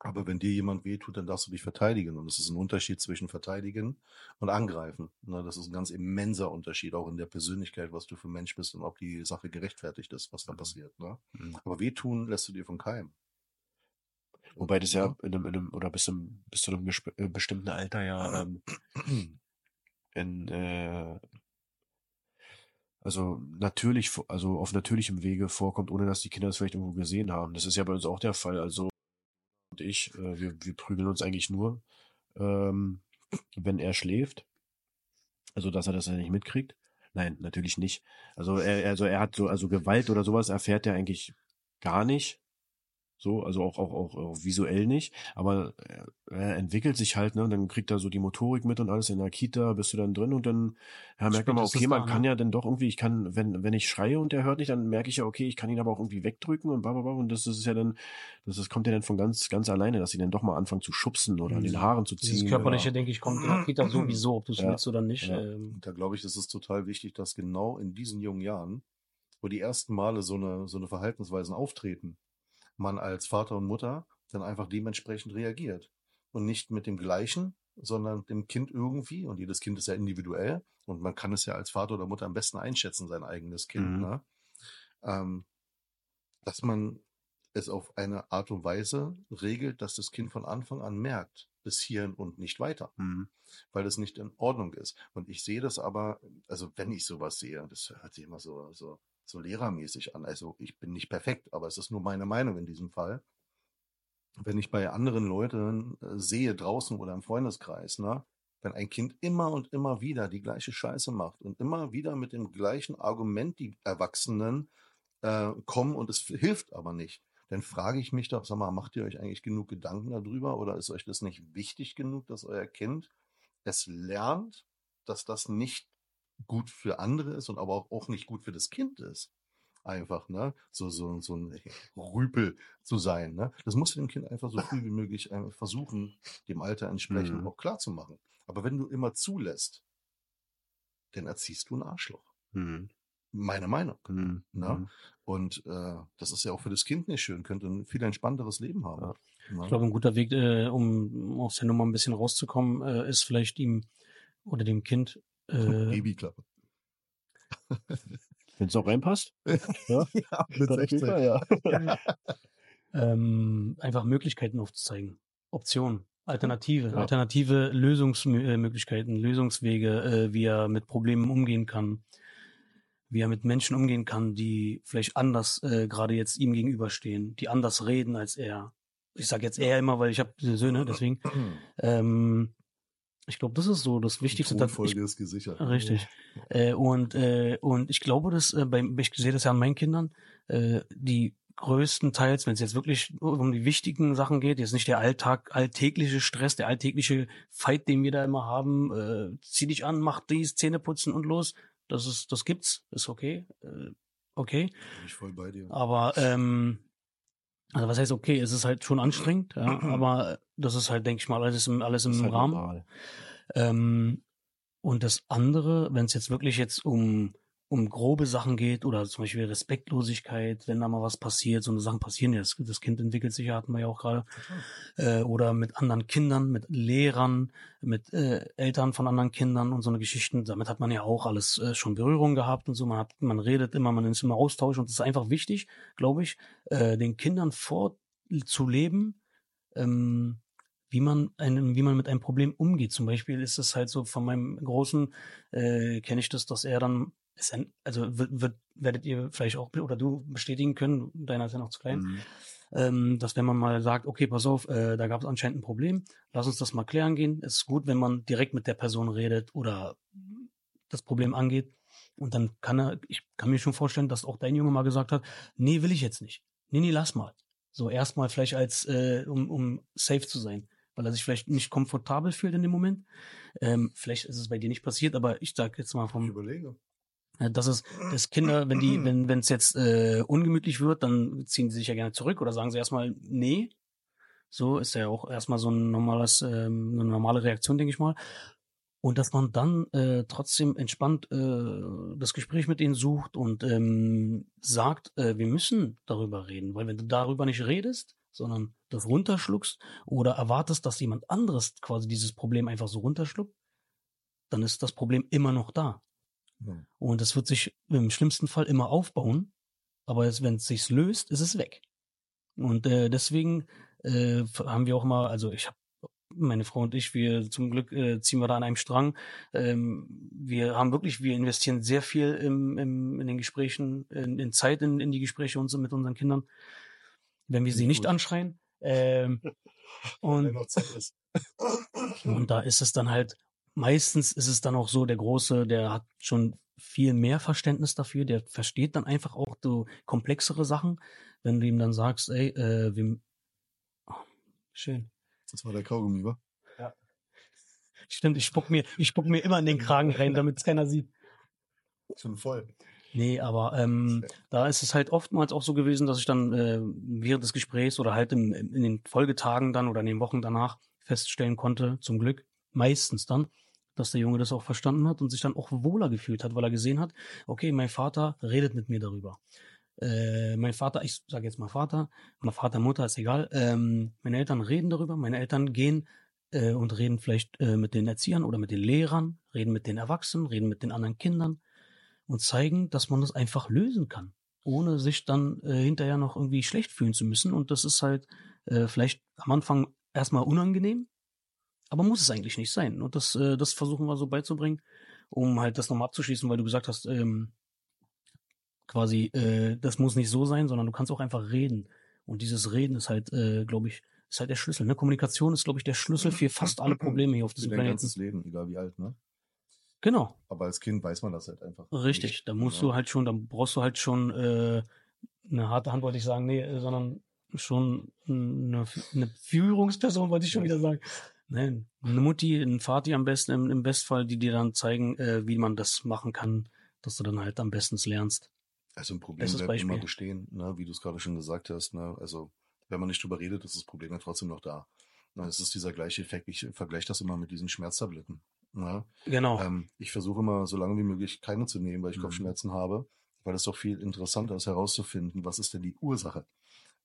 Aber wenn dir jemand wehtut, dann darfst du dich verteidigen. Und es ist ein Unterschied zwischen verteidigen und angreifen. Ne, das ist ein ganz immenser Unterschied, auch in der Persönlichkeit, was du für ein Mensch bist und ob die Sache gerechtfertigt ist, was da passiert. Ne? Mhm. Aber wehtun lässt du dir von keinem. Wobei das ja in einem, in einem oder bis, zum, bis zu einem gesp- äh, bestimmten Alter ja ähm, in, äh, also natürlich, also auf natürlichem Wege vorkommt, ohne dass die Kinder es vielleicht irgendwo gesehen haben. Das ist ja bei uns auch der Fall. Also und ich, äh, wir, wir prügeln uns eigentlich nur, ähm, wenn er schläft. Also dass er das nicht mitkriegt. Nein, natürlich nicht. Also er, also er hat so, also Gewalt oder sowas erfährt er eigentlich gar nicht. So, also auch, auch, auch, auch visuell nicht, aber er, entwickelt sich halt, ne, und dann kriegt er so die Motorik mit und alles in der Kita, bist du dann drin und dann ja, merkt man mal, okay, man da, kann ne? ja dann doch irgendwie, ich kann, wenn, wenn ich schreie und er hört nicht, dann merke ich ja, okay, ich kann ihn aber auch irgendwie wegdrücken und bla, und das ist ja dann, das, das kommt ja dann von ganz, ganz alleine, dass sie dann doch mal anfangen zu schubsen oder an den mhm. Haaren zu ziehen. Das körperliche, ja. denke ich, kommt in der Kita sowieso, ob du es ja. willst oder nicht. Ja. Ähm. Da glaube ich, ist es total wichtig, dass genau in diesen jungen Jahren, wo die ersten Male so eine, so eine Verhaltensweisen auftreten, man als Vater und Mutter dann einfach dementsprechend reagiert. Und nicht mit dem gleichen, sondern dem Kind irgendwie, und jedes Kind ist ja individuell, und man kann es ja als Vater oder Mutter am besten einschätzen, sein eigenes Kind, mhm. ne? ähm, dass man es auf eine Art und Weise regelt, dass das Kind von Anfang an merkt, bis hierhin und nicht weiter, mhm. weil es nicht in Ordnung ist. Und ich sehe das aber, also wenn ich sowas sehe, das hört sich immer so, so so lehrermäßig an. Also ich bin nicht perfekt, aber es ist nur meine Meinung in diesem Fall. Wenn ich bei anderen Leuten äh, sehe, draußen oder im Freundeskreis, ne, wenn ein Kind immer und immer wieder die gleiche Scheiße macht und immer wieder mit dem gleichen Argument die Erwachsenen äh, kommen und es hilft aber nicht, dann frage ich mich doch, sag mal, macht ihr euch eigentlich genug Gedanken darüber oder ist euch das nicht wichtig genug, dass euer Kind es lernt, dass das nicht gut für andere ist und aber auch, auch nicht gut für das Kind ist. Einfach, ne? So, so, so ein Rüpel zu sein, ne? Das muss dem Kind einfach so früh wie möglich versuchen, dem Alter entsprechend mhm. auch klar zu machen. Aber wenn du immer zulässt, dann erziehst du ein Arschloch. Mhm. Meine Meinung. Mhm. Ne? Mhm. Und äh, das ist ja auch für das Kind nicht schön, könnte ein viel entspannteres Leben haben. Ja. Ne? Ich glaube, ein guter Weg, äh, um aus der Nummer ein bisschen rauszukommen, äh, ist vielleicht ihm oder dem Kind äh, Babyklappe. Wenn es auch reinpasst. Ja, ja mit 16. Fall, ja. ja. ähm, einfach Möglichkeiten aufzuzeigen. Optionen. Alternative, ja. alternative Lösungsmöglichkeiten, Lösungswege, äh, wie er mit Problemen umgehen kann, wie er mit Menschen umgehen kann, die vielleicht anders äh, gerade jetzt ihm gegenüberstehen, die anders reden als er. Ich sage jetzt er immer, weil ich habe Söhne, deswegen. ähm, ich glaube, das ist so das Wichtigste. Die Folge ist gesichert. Richtig. Äh, und, äh, und ich glaube, dass äh, bei, ich sehe das ja an meinen Kindern, äh, die größtenteils, wenn es jetzt wirklich um die wichtigen Sachen geht, jetzt nicht der Alltag, alltägliche Stress, der alltägliche Fight, den wir da immer haben, äh, zieh dich an, mach dies, Zähne putzen und los. Das ist, das gibt's, ist okay, äh, okay. Bin ich voll bei dir. Aber ähm, also was heißt okay, es ist halt schon anstrengend, ja, aber das ist halt, denke ich mal, alles im, alles im halt Rahmen. Ähm, und das andere, wenn es jetzt wirklich jetzt um um grobe Sachen geht oder zum Beispiel Respektlosigkeit, wenn da mal was passiert, so eine Sachen passieren ja, das, Kind entwickelt sich ja, hatten wir ja auch gerade, äh, oder mit anderen Kindern, mit Lehrern, mit äh, Eltern von anderen Kindern und so eine Geschichten, damit hat man ja auch alles äh, schon Berührung gehabt und so, man hat, man redet immer, man ist immer Austausch und es ist einfach wichtig, glaube ich, äh, den Kindern vorzuleben, ähm, wie man einem, wie man mit einem Problem umgeht. Zum Beispiel ist es halt so von meinem Großen, äh, kenne ich das, dass er dann ist ein, also wird, wird, werdet ihr vielleicht auch oder du bestätigen können, deiner ist ja noch zu klein, mhm. ähm, dass wenn man mal sagt, okay, pass auf, äh, da gab es anscheinend ein Problem, lass uns das mal klären gehen. Es ist gut, wenn man direkt mit der Person redet oder das Problem angeht. Und dann kann er, ich kann mir schon vorstellen, dass auch dein Junge mal gesagt hat, nee, will ich jetzt nicht. Nee, nee, lass mal. So erstmal vielleicht als, äh, um, um safe zu sein, weil er sich vielleicht nicht komfortabel fühlt in dem Moment. Ähm, vielleicht ist es bei dir nicht passiert, aber ich sag jetzt mal vom. Ich überlege. Das ist, dass Kinder, wenn die, wenn wenn es jetzt äh, ungemütlich wird, dann ziehen sie sich ja gerne zurück oder sagen sie erstmal nee. So ist ja auch erstmal so ein normales, ähm, eine normale Reaktion, denke ich mal. Und dass man dann äh, trotzdem entspannt äh, das Gespräch mit ihnen sucht und ähm, sagt, äh, wir müssen darüber reden, weil wenn du darüber nicht redest, sondern das runterschluckst oder erwartest, dass jemand anderes quasi dieses Problem einfach so runterschluckt, dann ist das Problem immer noch da. Mhm. Und es wird sich im schlimmsten Fall immer aufbauen, aber wenn es sich löst, ist es weg. Und äh, deswegen äh, haben wir auch mal, also ich habe meine Frau und ich, wir zum Glück äh, ziehen wir da an einem Strang. Ähm, wir haben wirklich, wir investieren sehr viel im, im, in den Gesprächen, in, in Zeit in, in die Gespräche und so mit unseren Kindern, wenn wir sie nicht anschreien. Ähm, und, und da ist es dann halt meistens ist es dann auch so, der Große, der hat schon viel mehr Verständnis dafür, der versteht dann einfach auch so komplexere Sachen. wenn du ihm dann sagst, ey, äh, wir, oh, schön. Das war der Kaugummi, wa? Stimmt, ich spuck mir, ich spuck mir immer in den Kragen rein, damit es keiner sieht. Schon voll. Nee, aber ähm, da ist es halt oftmals auch so gewesen, dass ich dann äh, während des Gesprächs oder halt im, in den Folgetagen dann oder in den Wochen danach feststellen konnte, zum Glück, meistens dann, dass der Junge das auch verstanden hat und sich dann auch wohler gefühlt hat, weil er gesehen hat, okay, mein Vater redet mit mir darüber. Äh, mein Vater, ich sage jetzt mal Vater, mein Vater, Mutter, ist egal. Ähm, meine Eltern reden darüber, meine Eltern gehen äh, und reden vielleicht äh, mit den Erziehern oder mit den Lehrern, reden mit den Erwachsenen, reden mit den anderen Kindern und zeigen, dass man das einfach lösen kann, ohne sich dann äh, hinterher noch irgendwie schlecht fühlen zu müssen. Und das ist halt äh, vielleicht am Anfang erstmal unangenehm, aber muss es eigentlich nicht sein. Und das, äh, das versuchen wir so beizubringen, um halt das nochmal abzuschließen, weil du gesagt hast, ähm, quasi, äh, das muss nicht so sein, sondern du kannst auch einfach reden. Und dieses Reden ist halt, äh, glaube ich, ist halt der Schlüssel. Ne? Kommunikation ist, glaube ich, der Schlüssel für fast alle Probleme hier auf diesem Planeten. ganzes Leben, egal wie alt, ne? Genau, Aber als Kind weiß man das halt einfach. richtig. nicht, Da musst ne? du halt schon, da brauchst du halt schon äh, eine harte Hand, wollte ich sagen, nee, äh, sondern schon eine, eine Führungsperson, wollte ich schon wieder sagen. Nein, eine Mutti, ein Vati am besten, im, im Bestfall, die dir dann zeigen, äh, wie man das machen kann, dass du dann halt am besten lernst. Also ein Problem Bestes bleibt immer bestehen, ne? wie du es gerade schon gesagt hast. Ne? Also wenn man nicht drüber redet, ist das Problem ja trotzdem noch da. Na, es ist dieser gleiche Effekt. Ich vergleiche das immer mit diesen Schmerztabletten. Ne? Genau. Ähm, ich versuche immer, so lange wie möglich keine zu nehmen, weil ich Mhm. Kopfschmerzen habe, weil es doch viel interessanter ist herauszufinden, was ist denn die Ursache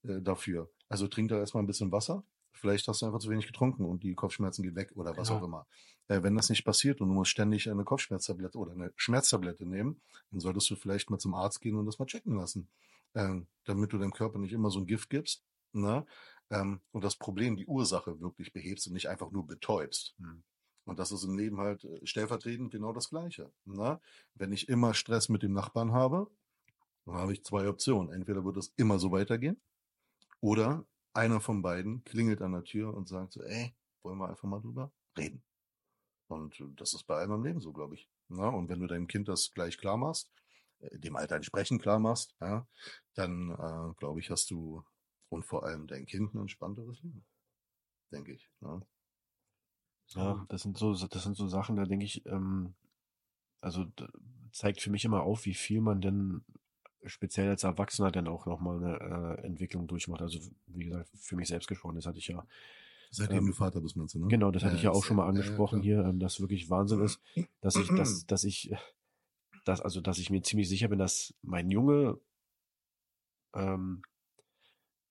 äh, dafür. Also trink da erstmal ein bisschen Wasser. Vielleicht hast du einfach zu wenig getrunken und die Kopfschmerzen gehen weg oder was Genau. auch immer. Äh, wenn das nicht passiert und du musst ständig eine Kopfschmerztablette oder eine Schmerztablette nehmen, dann solltest du vielleicht mal zum Arzt gehen und das mal checken lassen, ähm, damit du deinem Körper nicht immer so ein Gift gibst. Ne? Ähm, und das Problem, die Ursache wirklich behebst und nicht einfach nur betäubst. Mhm. Und das ist im Leben halt äh, stellvertretend genau das Gleiche. Ne? Wenn ich immer Stress mit dem Nachbarn habe, dann habe ich zwei Optionen. Entweder wird es immer so weitergehen oder einer von beiden klingelt an der Tür und sagt so, ey, wollen wir einfach mal drüber reden. Und äh, das ist bei allem im Leben so, glaube ich. Na, und wenn du deinem Kind das gleich klar machst, äh, dem Alter entsprechend klar machst, ja, dann äh, glaube ich, hast du und vor allem dein Kind ein entspannteres Leben. Denke ich. Ne? Ja, das sind so, das sind so Sachen, da denke ich, ähm, also zeigt für mich immer auf, wie viel man denn speziell als Erwachsener dann auch nochmal eine äh, Entwicklung durchmacht. Also wie gesagt, für mich selbst gesprochen, das hatte ich ja, Seitdem Ähm, du Vater bist, meinst du, ne? genau, das hatte ich ja auch schon mal ja- ja, ja, angesprochen klar. hier, ähm, dass wirklich Wahnsinn ist, dass ich, dass, dass ich, dass, also dass ich mir ziemlich sicher bin, dass mein Junge ähm,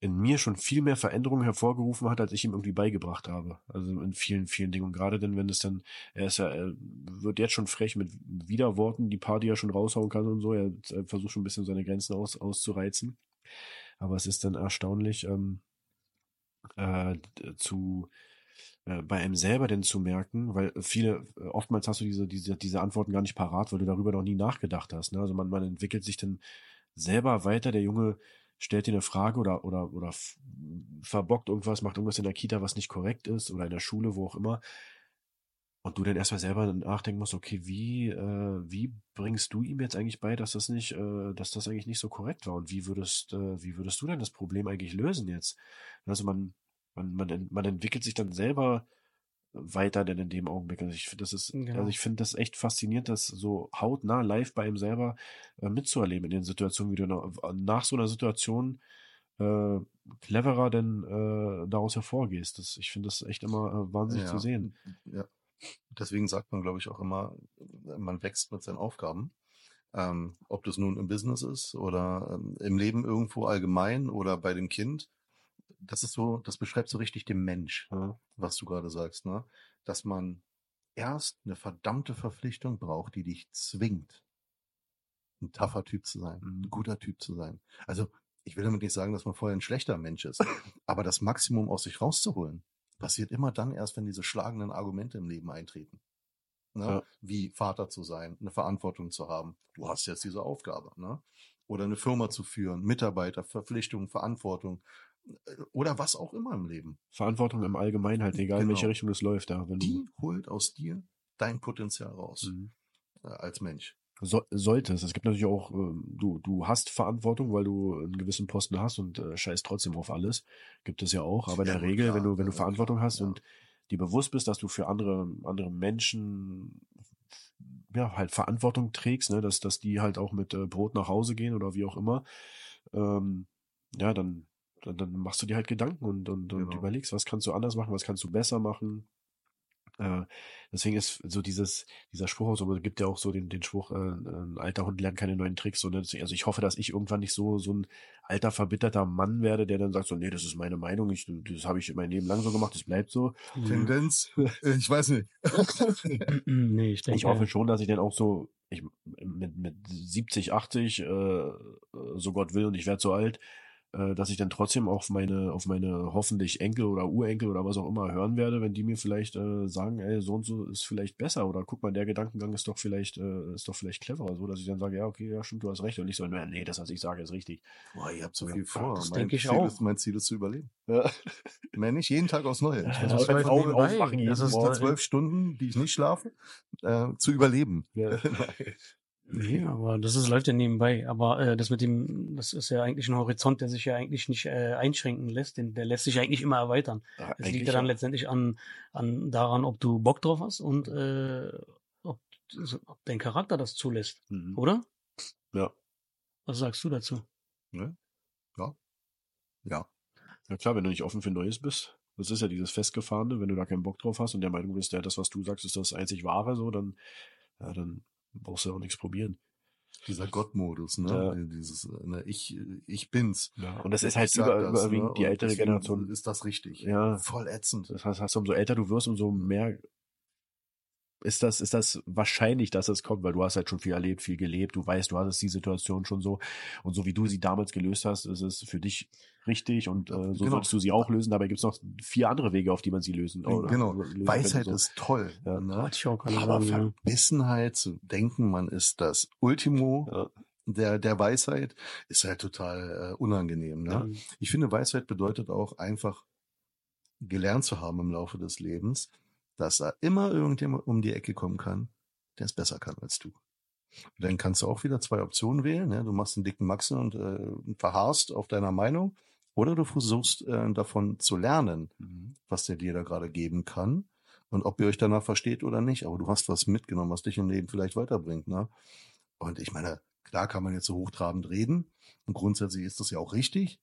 in mir schon viel mehr Veränderungen hervorgerufen hat, als ich ihm irgendwie beigebracht habe. Also in vielen, vielen Dingen. Und gerade denn, wenn es dann, er ist ja, er wird jetzt schon frech mit Widerworten, die die er schon raushauen kann und so. Er, er versucht schon ein bisschen seine Grenzen aus, auszureizen. Aber es ist dann erstaunlich, ähm, äh, zu äh, bei einem selber denn zu merken, weil viele, äh, oftmals hast du diese, diese, diese Antworten gar nicht parat, weil du darüber noch nie nachgedacht hast. Ne? Also man, man entwickelt sich dann selber weiter, der Junge stellt dir eine Frage oder, oder, oder verbockt irgendwas, macht irgendwas in der Kita, was nicht korrekt ist oder in der Schule, wo auch immer. Und du dann erstmal selber nachdenken musst, okay, wie, äh, wie bringst du ihm jetzt eigentlich bei, dass das nicht, äh, dass das eigentlich nicht so korrekt war? Und wie würdest, äh, wie würdest du denn das Problem eigentlich lösen jetzt? Also man, man, man, man entwickelt sich dann selber weiter denn in dem Augenblick. Also ich finde, das ist, Genau. also ich finde das echt faszinierend, das so hautnah live bei ihm selber äh, mitzuerleben in den Situationen, wie du nach, nach so einer Situation äh, cleverer denn äh, daraus hervorgehst. Das, ich finde das echt immer äh, wahnsinnig zu sehen. Ja. Deswegen sagt man, glaube ich, auch immer, man wächst mit seinen Aufgaben. Ähm, ob das nun im Business ist oder ähm, im Leben irgendwo allgemein oder bei dem Kind. Das ist so, das beschreibt so richtig den Mensch, Ja. was du gerade sagst, ne? Dass man erst eine verdammte Verpflichtung braucht, die dich zwingt, ein tougher Typ zu sein, Mhm. ein guter Typ zu sein. Also, ich will damit nicht sagen, dass man vorher ein schlechter Mensch ist, aber das Maximum aus sich rauszuholen, passiert immer dann erst, wenn diese schlagenden Argumente im Leben eintreten. Ne? Ja. Wie Vater zu sein, eine Verantwortung zu haben. Du hast jetzt diese Aufgabe. Ne? Oder eine Firma zu führen, Mitarbeiter, Verpflichtungen, Verantwortung oder was auch immer im Leben. Verantwortung im Allgemeinen halt, egal in welche Genau. Richtung es läuft. Ja, Die holt aus dir dein Potenzial raus Mhm. äh, als Mensch. so, solltest. Es gibt natürlich auch, äh, du, du hast Verantwortung, weil du einen gewissen Posten hast und äh, scheißt trotzdem auf alles. Gibt es ja auch. Aber in der Ja, Regel, klar, wenn du, wenn du Verantwortung hast ja. und dir bewusst bist, dass du für andere, andere Menschen ja, halt Verantwortung trägst, ne, dass, dass die halt auch mit äh, Brot nach Hause gehen oder wie auch immer, ähm, ja, dann, dann, dann machst du dir halt Gedanken und, und, und Genau. überlegst, was kannst du anders machen, was kannst du besser machen. Äh, deswegen ist so dieses, dieser Spruch, auch so, es gibt ja auch so den, den Spruch, äh, ein alter Hund lernt keine neuen Tricks. So? Deswegen- Also ich hoffe, dass ich irgendwann nicht so, so ein alter, verbitterter Mann werde, der dann sagt so, nee, das ist meine Meinung, ich, das habe ich mein Leben lang so gemacht, das bleibt so. Tendenz, ich weiß nicht. nee, ich denke. Ich hoffe schon, dass ich dann auch so, ich, mit, mit 70, 80, äh, so Gott will und ich werde so alt, äh, dass ich dann trotzdem auf meine, auf meine hoffentlich Enkel oder Urenkel oder was auch immer hören werde, wenn die mir vielleicht äh, sagen, ey, so und so ist vielleicht besser oder guck mal, der Gedankengang ist doch vielleicht, äh, ist doch vielleicht cleverer, so dass ich dann sage, ja, okay, ja, stimmt, du hast recht und nicht so, nee, das, was ich sage, ist richtig. Boah, ihr habt so Ja, viel vor. das mein, denke ich Ziel auch. Ist, mein Ziel ist zu überleben. Ja. Mehr nicht, jeden Tag aufs Neue. Ich muss läuft Augen aufmachen, jeden Das ist zwölf Stunden, die ich nicht schlafe, äh, zu überleben. Ja. Nee, aber das ist, läuft ja nebenbei. Aber äh, das mit dem, das ist ja eigentlich ein Horizont, der sich ja eigentlich nicht äh, einschränken lässt. Den, der lässt sich eigentlich immer erweitern. Ja, Es liegt ja dann letztendlich an, an daran, ob du Bock drauf hast und äh, ob, ob dein Charakter das zulässt, Mhm. oder? Ja. Was sagst du dazu? Ja. Ja. Ja klar, wenn du nicht offen für Neues bist, das ist ja dieses Festgefahrene, wenn du da keinen Bock drauf hast und der Meinung bist, ja, das, was du sagst, ist das einzig Wahre, so, dann, ja, dann brauchst du auch nichts probieren. Dieser Gottmodus, ne? Ja. Dieses, äh, ne, ich, ich bin's. Ja, und das ist halt über, das, überwiegend ne? die ältere Generation. Ist das richtig? Ja. Voll ätzend. Das heißt, heißt, umso älter du wirst, umso mehr ist das, ist das wahrscheinlich, dass es kommt, weil du hast halt schon viel erlebt, viel gelebt, du weißt, du hattest die Situation schon so und so wie du sie damals gelöst hast, ist es für dich richtig und äh, so Genau. solltest du sie auch lösen. Dabei gibt es noch vier andere Wege, auf die man sie lösen oder genau. lösen Weisheit so. ist toll. Ja. Ne? Aber sagen, ja. Verbissenheit zu denken, man ist das Ultimo Ja. der, der Weisheit, ist halt total äh, unangenehm. Ne? Ja. Ich finde, Weisheit bedeutet auch einfach gelernt zu haben im Laufe des Lebens, dass da immer irgendjemand um die Ecke kommen kann, der es besser kann als du. Und dann kannst du auch wieder zwei Optionen wählen. Ne? Du machst einen dicken Maxen und äh, verharrst auf deiner Meinung. Oder du versuchst äh, davon zu lernen, Mhm. was der dir da gerade geben kann und ob ihr euch danach versteht oder nicht. Aber du hast was mitgenommen, was dich im Leben vielleicht weiterbringt. Ne? Und ich meine, klar kann man jetzt so hochtrabend reden und grundsätzlich ist das ja auch richtig.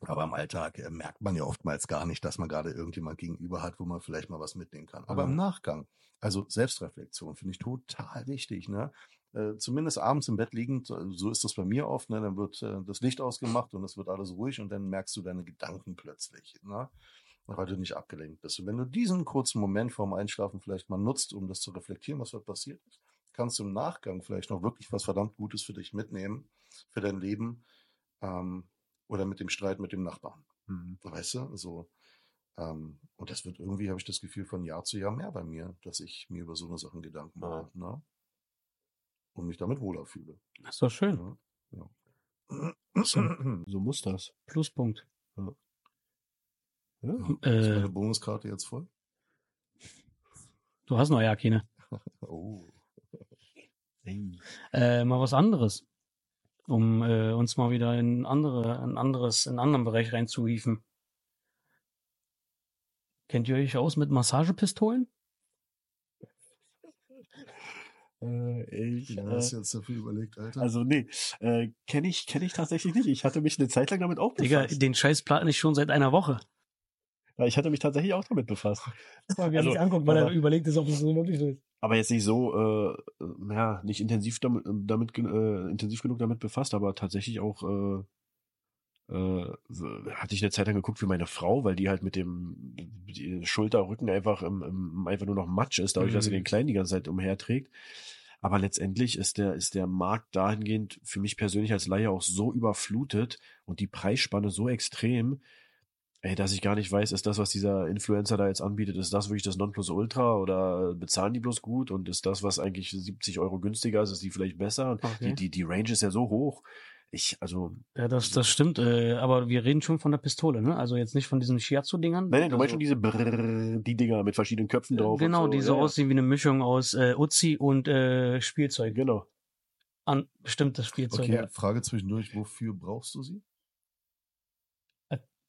Aber im Alltag äh, merkt man ja oftmals gar nicht, dass man gerade irgendjemand gegenüber hat, wo man vielleicht mal was mitnehmen kann. Aber Ja. im Nachgang, also Selbstreflexion finde ich total wichtig. Ne? Äh, zumindest abends im Bett liegend, so ist das bei mir oft, ne? dann wird äh, das Licht ausgemacht und es wird alles ruhig und dann merkst du deine Gedanken plötzlich, ne? weil du nicht abgelenkt bist. Und wenn du diesen kurzen Moment vorm Einschlafen vielleicht mal nutzt, um das zu reflektieren, was dort passiert ist, kannst du im Nachgang vielleicht noch wirklich was verdammt Gutes für dich mitnehmen, für dein Leben ähm, oder mit dem Streit mit dem Nachbarn. Mhm. Weißt du, so. Ähm, und das wird irgendwie, habe ich das Gefühl, von Jahr zu Jahr mehr bei mir, dass ich mir über so eine Sachen Gedanken mache. Ne? Und mich damit wohler fühle. Das ist doch schön. Ja. So. So muss das. Pluspunkt. Ja. Ist Äh, meine Bonuskarte jetzt voll? du hast noch ja keine. Oh. Hey. Äh, mal was anderes. Um äh, uns mal wieder in andere, ein anderes, in einen anderen Bereich reinzuhieven. Kennt ihr euch aus mit Massagepistolen? Äh, ich, äh, hast du jetzt dafür überlegt, Alter? also nee, äh, kenne ich, kenne ich tatsächlich nicht. Ich hatte mich eine Zeit lang damit auch Digga, befasst. den Scheiß plane ich schon seit einer Woche. Ja, ich hatte mich tatsächlich auch damit befasst. Mal, wer Also, sich anguckt, weil er aber- überlegt ist, ob es so so ist. Aber jetzt nicht so, äh, ja, nicht intensiv damit, damit gen- äh, intensiv genug damit befasst, aber tatsächlich auch äh, äh, hatte ich eine Zeit lang geguckt wie meine Frau, weil die halt mit dem Schulter, Rücken einfach im, im, einfach nur noch Matsch ist, dadurch, dass sie Mhm. den Kleinen die ganze Zeit umherträgt. Aber letztendlich ist der, ist der Markt dahingehend für mich persönlich als Laie auch so überflutet und die Preisspanne so extrem, ey, dass ich gar nicht weiß, ist das, was dieser Influencer da jetzt anbietet, ist das wirklich das Nonplusultra oder bezahlen die bloß gut und ist das, was eigentlich 70 Euro günstiger ist, ist die vielleicht besser? Und Okay. Die, die, die Range ist ja so hoch, Ich, also. Ja, das, das stimmt. Äh, aber wir reden schon von der Pistole, ne? Also jetzt nicht von diesen Shiatsu-Dingern. Nein, nein, du meinst also, schon diese Brrrr, die Dinger mit verschiedenen Köpfen drauf. Genau, und so. die so ja, aussehen wie eine Mischung aus äh, Uzi und äh, Spielzeug. Genau. An bestimmtes Spielzeug. Okay, Ja. Frage zwischendurch, wofür brauchst du sie?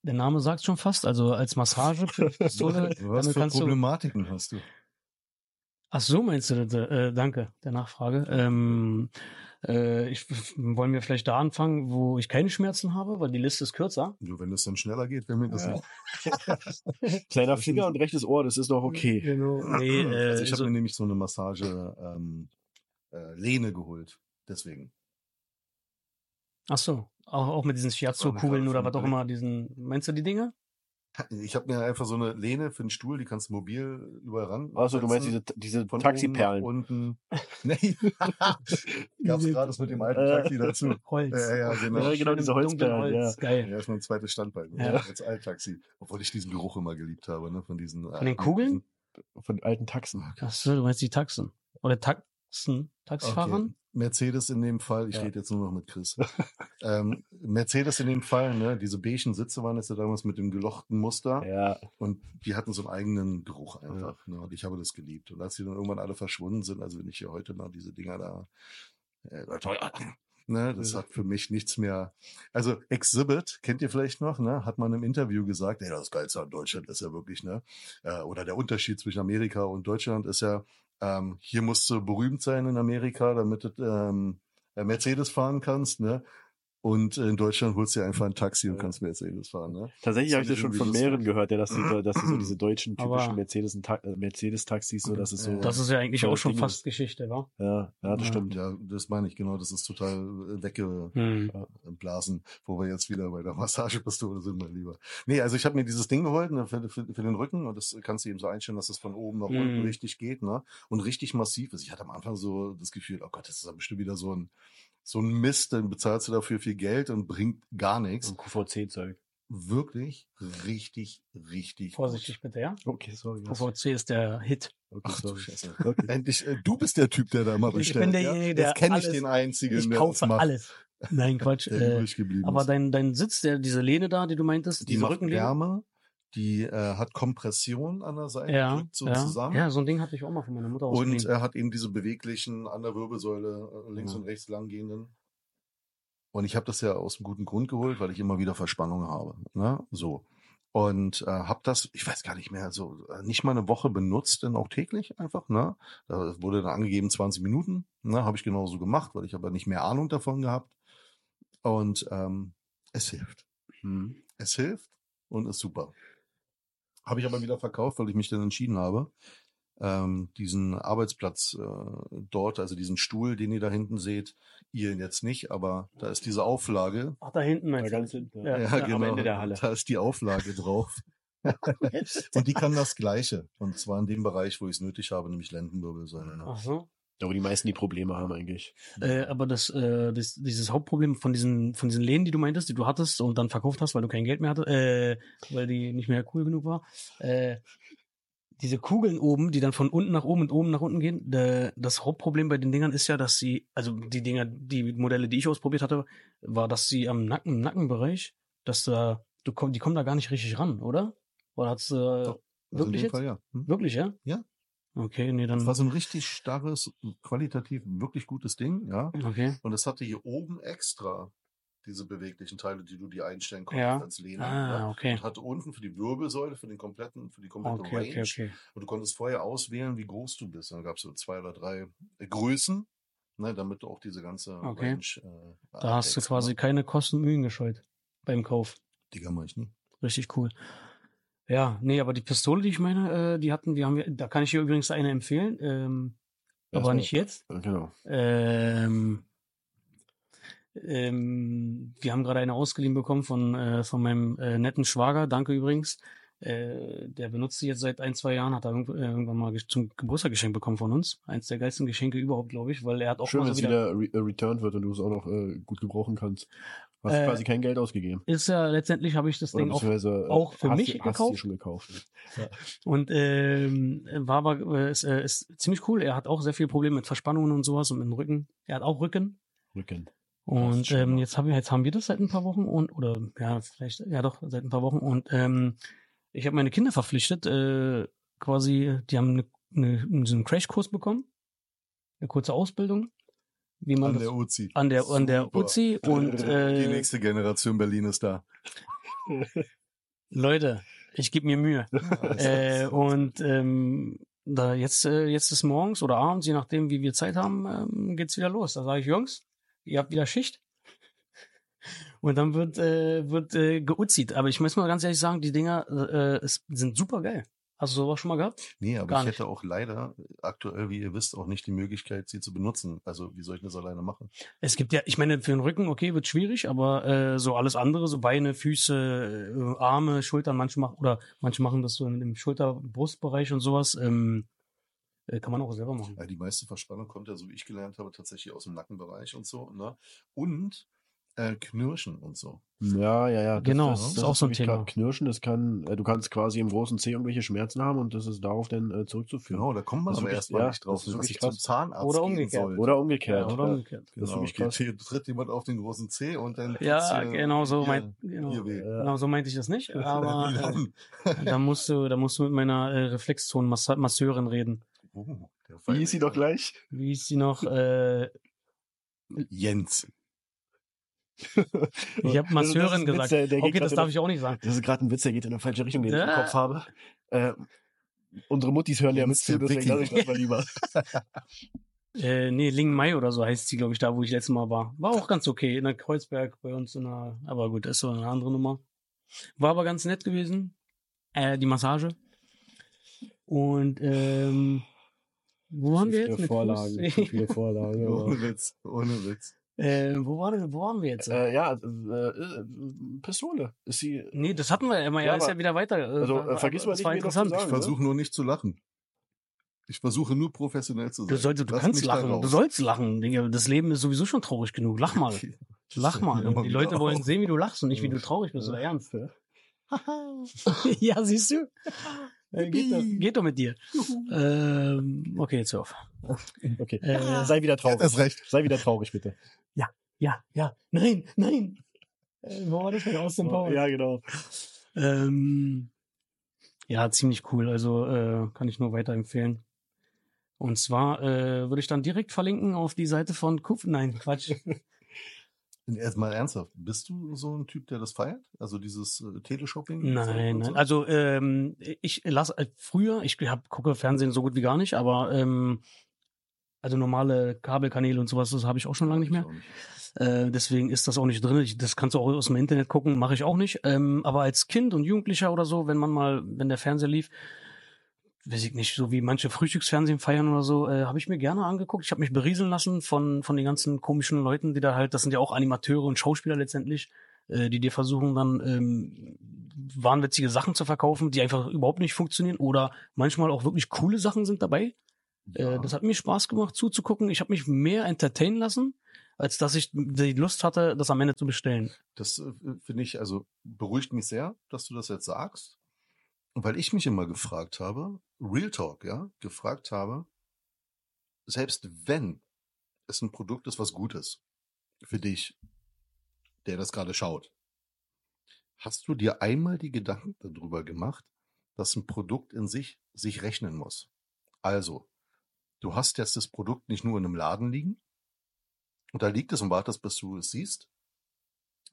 Der Name sagt schon fast, also als Massagepistole. Was damit für kannst du, Problematiken hast du? ach so meinst du das? Äh, danke der Nachfrage. Ähm, äh, ich, wollen wir vielleicht da anfangen, wo ich keine Schmerzen habe, weil die Liste ist kürzer. Nur wenn es dann schneller geht, wäre mir das Ja. nicht. Kleiner Finger und rechtes Ohr, das ist doch okay. Genau. Nee, äh, also ich habe so, mir nämlich so eine Massage ähm, äh, Lehne geholt. Deswegen. ach so, auch, auch mit diesen Shiatsu-Kugeln oder was auch immer, diesen, meinst du die Dinge? Ich habe mir einfach so eine Lehne für den Stuhl, die kannst du mobil überall ran. Also du meinst diese, diese von Taxiperlen. unten. Nee. Gab's gerade das mit dem alten Äh. Taxi dazu. Holz. Ja, ja, genau. Ja, genau, diese Holzperlen, Holz. Geil. Ja, ist mein zweites Standbein. Ja. Ja. Als Alttaxi. Obwohl ich diesen Geruch immer geliebt habe, ne? Von diesen. Von den Kugeln? Von alten Taxen. Ach so, du meinst die Taxen. Oder Taxen, Taxifahrern? Okay. Mercedes in dem Fall, ich Ja. rede jetzt nur noch mit Chris. ähm, Mercedes in dem Fall, ne, diese beigen Sitze waren jetzt ja damals mit dem gelochten Muster Ja, und die hatten so einen eigenen Geruch einfach. Ne, und ich habe das geliebt. Und als die dann irgendwann alle verschwunden sind, also wenn ich hier heute noch diese Dinger da, äh, ne, das hat für mich nichts mehr. Also Exhibit, kennt ihr vielleicht noch, ne, hat man im Interview gesagt, ey, das Geilste an Deutschland ist ja wirklich, ne, äh, oder der Unterschied zwischen Amerika und Deutschland ist ja, ähm, hier musst du berühmt sein in Amerika, damit du ähm, äh, Mercedes fahren kannst, ne? Und in Deutschland holst du dir einfach ein Taxi und kannst Mercedes fahren, ne? tatsächlich Das habe ich das schon von mehreren gehört, ja, dass sie, dass sie so diese deutschen typischen Mercedes äh, Mercedes-Taxis, so, dass es so. Das ist ja eigentlich auch schon Ding fast ist. Geschichte, wa? ja, ja, das Ja. stimmt. Ja, das meine ich genau, das ist total äh, weggeblasen, Hm. wo wir jetzt wieder bei der Massagepistole sind, mein Lieber. Nee, also ich habe mir dieses Ding geholt ne, für, für, für den Rücken und das kannst du eben so einstellen, dass es von oben nach unten Mhm. richtig geht, ne? Und richtig massiv ist. Ich hatte am Anfang so das Gefühl, oh Gott, das ist bestimmt wieder so ein so ein Mist, dann bezahlst du dafür viel Geld und bringt gar nichts. So QVC-Zeug. Wirklich richtig, richtig. Vorsichtig bitte, ja? Okay, sorry. ja. VVC ist der Hit. Okay, Ach du sorry. Scheiße. Okay. Endlich, äh, du bist der Typ, der da immer Ich bestellt. bin derjenige, ja? der Jetzt kenne ich den einzigen, Ich der kaufe das macht, alles. Nein, Quatsch. der äh, aber ist. dein, dein Sitz, der, diese Lehne da, die du meintest, Die diese macht Rückenlehne. Wärme, die äh, hat Kompression an der Seite, Ja, drückt so ja. zusammen. ja, so ein Ding hatte ich auch mal von meiner Mutter und ausgeliehen. er hat eben diese beweglichen an der Wirbelsäule äh, links Ja. und rechts langgehenden. Und ich habe das ja aus einem guten Grund geholt, weil ich immer wieder Verspannungen habe. Ne? So. Und äh, habe das, ich weiß gar nicht mehr, so äh, nicht mal eine Woche benutzt, denn auch täglich einfach. Ne? Da wurde dann angegeben 20 Minuten. Ne? Habe ich genauso gemacht, weil ich aber nicht mehr Ahnung davon gehabt. Und ähm, es hilft. Hm. Es hilft und ist super. Habe ich aber wieder verkauft, weil ich mich dann entschieden habe, ähm, diesen Arbeitsplatz äh, dort, also diesen Stuhl, den ihr da hinten seht, ihr ihn jetzt nicht, aber da ist diese Auflage. Ach, da hinten meinst du? ganz hinten. Ja, Ja. ja, Am Ende der Halle. Da ist die Auflage drauf. und die kann das Gleiche. Und zwar in dem Bereich, wo ich es nötig habe, nämlich Lendenwirbelsäule. Ne? Ach so. Da, wo die meisten die Probleme haben eigentlich. Äh, aber das, äh, das, dieses Hauptproblem von diesen, von diesen Lehnen, die du meintest, die du hattest und dann verkauft hast, weil du kein Geld mehr hattest, äh, weil die nicht mehr cool genug war, äh, diese Kugeln oben, die dann von unten nach oben und oben nach unten gehen, äh, das Hauptproblem bei den Dingern ist ja, dass sie, also die Dinger, die Modelle, die ich ausprobiert hatte, war, dass sie am Nacken, im Nackenbereich, dass da, du komm, die kommen da gar nicht richtig ran, oder? Oder hat's, äh, Doch, Also in wirklich dem jetzt? Fall ja. Hm? Wirklich, ja? Ja. Okay, nee, dann. Das war so ein richtig starres, qualitativ wirklich gutes Ding, ja. Okay. Und es hatte hier oben extra diese beweglichen Teile, die du dir einstellen konntest Ja. als Lehne. Ah, ne? okay. Und hatte unten für die Wirbelsäule, für den kompletten, für die komplette Okay, Range. okay, okay. Und du konntest vorher auswählen, wie groß du bist. Dann gab es so zwei oder drei äh, Größen, ne, damit du auch diese ganze Okay. Range. Äh, Da hast du abdeckst, quasi Ne? keine Kosten und Mühen gescheut beim Kauf. Digga, mach ich nie. Richtig cool. Ja, nee, aber die Pistole, die ich meine, äh, die hatten, die haben wir, da kann ich dir übrigens eine empfehlen, ähm, aber Erstmal- nicht jetzt. Genau. Ähm, ähm, wir haben gerade eine ausgeliehen bekommen von, äh, von meinem äh, netten Schwager, danke übrigens. Äh, der benutzt sie jetzt seit ein, zwei Jahren, hat er äh, irgendwann mal zum Geburtstag geschenkt bekommen von uns. Eins der geilsten Geschenke überhaupt, glaube ich, weil er hat auch Schön, mal wenn so es wieder, wieder re äh, returned wird und du es auch noch äh, gut gebrauchen kannst. Hast Äh, quasi kein Geld ausgegeben. ist ja letztendlich habe ich das Oder Ding auch auch für hast mich hast gekauft. du schon gekauft. Und ähm, war aber äh, ist, äh, ist ziemlich cool. Er hat auch sehr viel Probleme mit Verspannungen und sowas und mit dem Rücken. Er hat auch Rücken. Rücken. Und ähm, jetzt haben wir jetzt haben wir das seit ein paar Wochen und oder ja vielleicht ja doch seit ein paar Wochen und ähm, ich habe meine Kinder verpflichtet äh, quasi die haben eine, eine, so einen Crashkurs bekommen eine kurze Ausbildung wie man An der Uzi. an der an der. Uzi und Die äh, nächste Generation Berlin ist da. Leute ich gebe mir Mühe äh, und ähm, da jetzt äh, jetzt ist morgens oder abends je nachdem wie wir Zeit haben ähm, geht's wieder los da sage ich Jungs ihr habt wieder Schicht und dann wird äh, wird äh, geuzit aber ich muss mal ganz ehrlich sagen die Dinger äh, sind super geil hast du sowas schon mal gehabt Nee, aber Gar ich nicht. hätte auch leider aktuell, wie ihr wisst, auch nicht die Möglichkeit, sie zu benutzen. Also wie soll ich das alleine machen? es gibt ja ich meine für den Rücken okay wird schwierig aber äh, so alles andere so Beine Füße äh, Arme Schultern manche machen oder manche machen das so im Schulter Brustbereich und sowas ähm, äh, kann man auch selber machen Ja, die meiste Verspannung kommt ja, so wie ich gelernt habe, tatsächlich aus dem Nackenbereich und so. Ne? Und äh, Knirschen und so. Ja, ja, ja. Genau, das, ist auch so ein Thema. Knirschen, das kann, äh, du kannst quasi im großen C irgendwelche Schmerzen haben und das ist darauf dann äh, zurückzuführen. Genau, da kommt man Das ist aber erstmal ja, nicht drauf, das ist dass wirklich ich zum. Zahnarzt Oder umgekehrt. sollte. Oder umgekehrt. ja, oder umgekehrt Das ist Genau, wirklich geht krass. hier, tritt jemand auf den großen Zeh und dann Ja, hier- genau so hier- meint, genau. Ja. genau so meinte ich das nicht. Aber äh, da musst du, da musst du mit meiner äh, Reflexzone-Masseurin reden. Oh, der Wie ist sie doch gleich? Wie ist sie noch? Äh, Jens. ich habe ist Masseurin Witz, gesagt. der- der geht okay, das darf ich auch nicht sagen. Das ist gerade ein Witz, der geht in eine falsche Richtung, den ich im. Kopf habe. Äh, unsere Muttis hören ja mit zu, deswegen lasse ich das mal lieber. Äh, nee, Ling Mai oder so heißt sie, glaube ich, da, wo ich letztes Mal war. War auch ganz okay. In der Kreuzberg bei uns in der, aber gut, das ist so eine andere Nummer. War aber ganz nett gewesen. Äh, die Massage. Und ähm, wo waren wir jetzt? Vorlagen, viele Vorlagen. Ohne Witz, ohne Witz. Äh, wo, war denn, wo waren wir jetzt? Äh, ja, äh, äh, Pistole. Ist sie. Nee, das hatten wir ja immer. Ja, Ja, ist ja wieder weiter. äh, also, äh, vergiss mal das nicht, war interessant. sagen. Ich versuche nur nicht zu lachen. Ich versuche nur professionell zu sein. Du, sollst, du Lass kannst lachen. Du sollst lachen. Das Leben ist sowieso schon traurig genug. Lach mal. Lach mal. Die Leute wollen sehen, wie du lachst und nicht, wie du traurig bist oder ernst. ja, siehst du? Äh, geht, doch, geht doch mit dir. Ähm, okay, jetzt hör auf. Okay. Äh, Sei wieder traurig. Das recht. Sei wieder traurig, bitte. Ja, ja. Nein, nein. Äh, wo war das mit Austin Powers? Ja, genau. Ähm, ja, ziemlich cool. Also äh, kann ich nur weiterempfehlen. Und zwar äh, würde ich dann direkt verlinken auf die Seite von Kuf. Nein, Quatsch. Erstmal ernsthaft, bist du so ein Typ, der das feiert? Also dieses äh, Teleshopping? Nein, und so? nein. Also ähm, ich lasse äh, früher, ich hab, gucke Fernsehen so gut wie gar nicht, aber ähm, also normale Kabelkanäle und sowas, das habe ich auch schon lange nicht mehr. Nicht. Äh, deswegen ist das auch nicht drin. Ich, das kannst du auch aus dem Internet gucken, mache ich auch nicht. Ähm, aber als Kind und Jugendlicher oder so, wenn man mal, wenn der Fernseher lief, weiß ich nicht, so wie manche Frühstücksfernsehen feiern oder so, äh, habe ich mir gerne angeguckt. Ich habe mich berieseln lassen von von den ganzen komischen Leuten, die da halt, das sind ja auch Animateure und Schauspieler letztendlich, äh, die dir versuchen dann ähm, wahnwitzige Sachen zu verkaufen, die einfach überhaupt nicht funktionieren oder manchmal auch wirklich coole Sachen sind dabei. Ja. Äh, das hat mir Spaß gemacht zuzugucken. Ich habe mich mehr entertainen lassen, als dass ich die Lust hatte, das am Ende zu bestellen. Das äh, finde ich, also beruhigt mich sehr, dass du das jetzt sagst. Weil ich mich immer gefragt habe, Real Talk, ja, gefragt habe, selbst wenn es ein Produkt ist, was gut ist, für dich, der das gerade schaut, hast du dir einmal die Gedanken darüber gemacht, dass ein Produkt in sich sich rechnen muss? Also, du hast jetzt das Produkt nicht nur in einem Laden liegen, und da liegt es und wartest, bis du es siehst,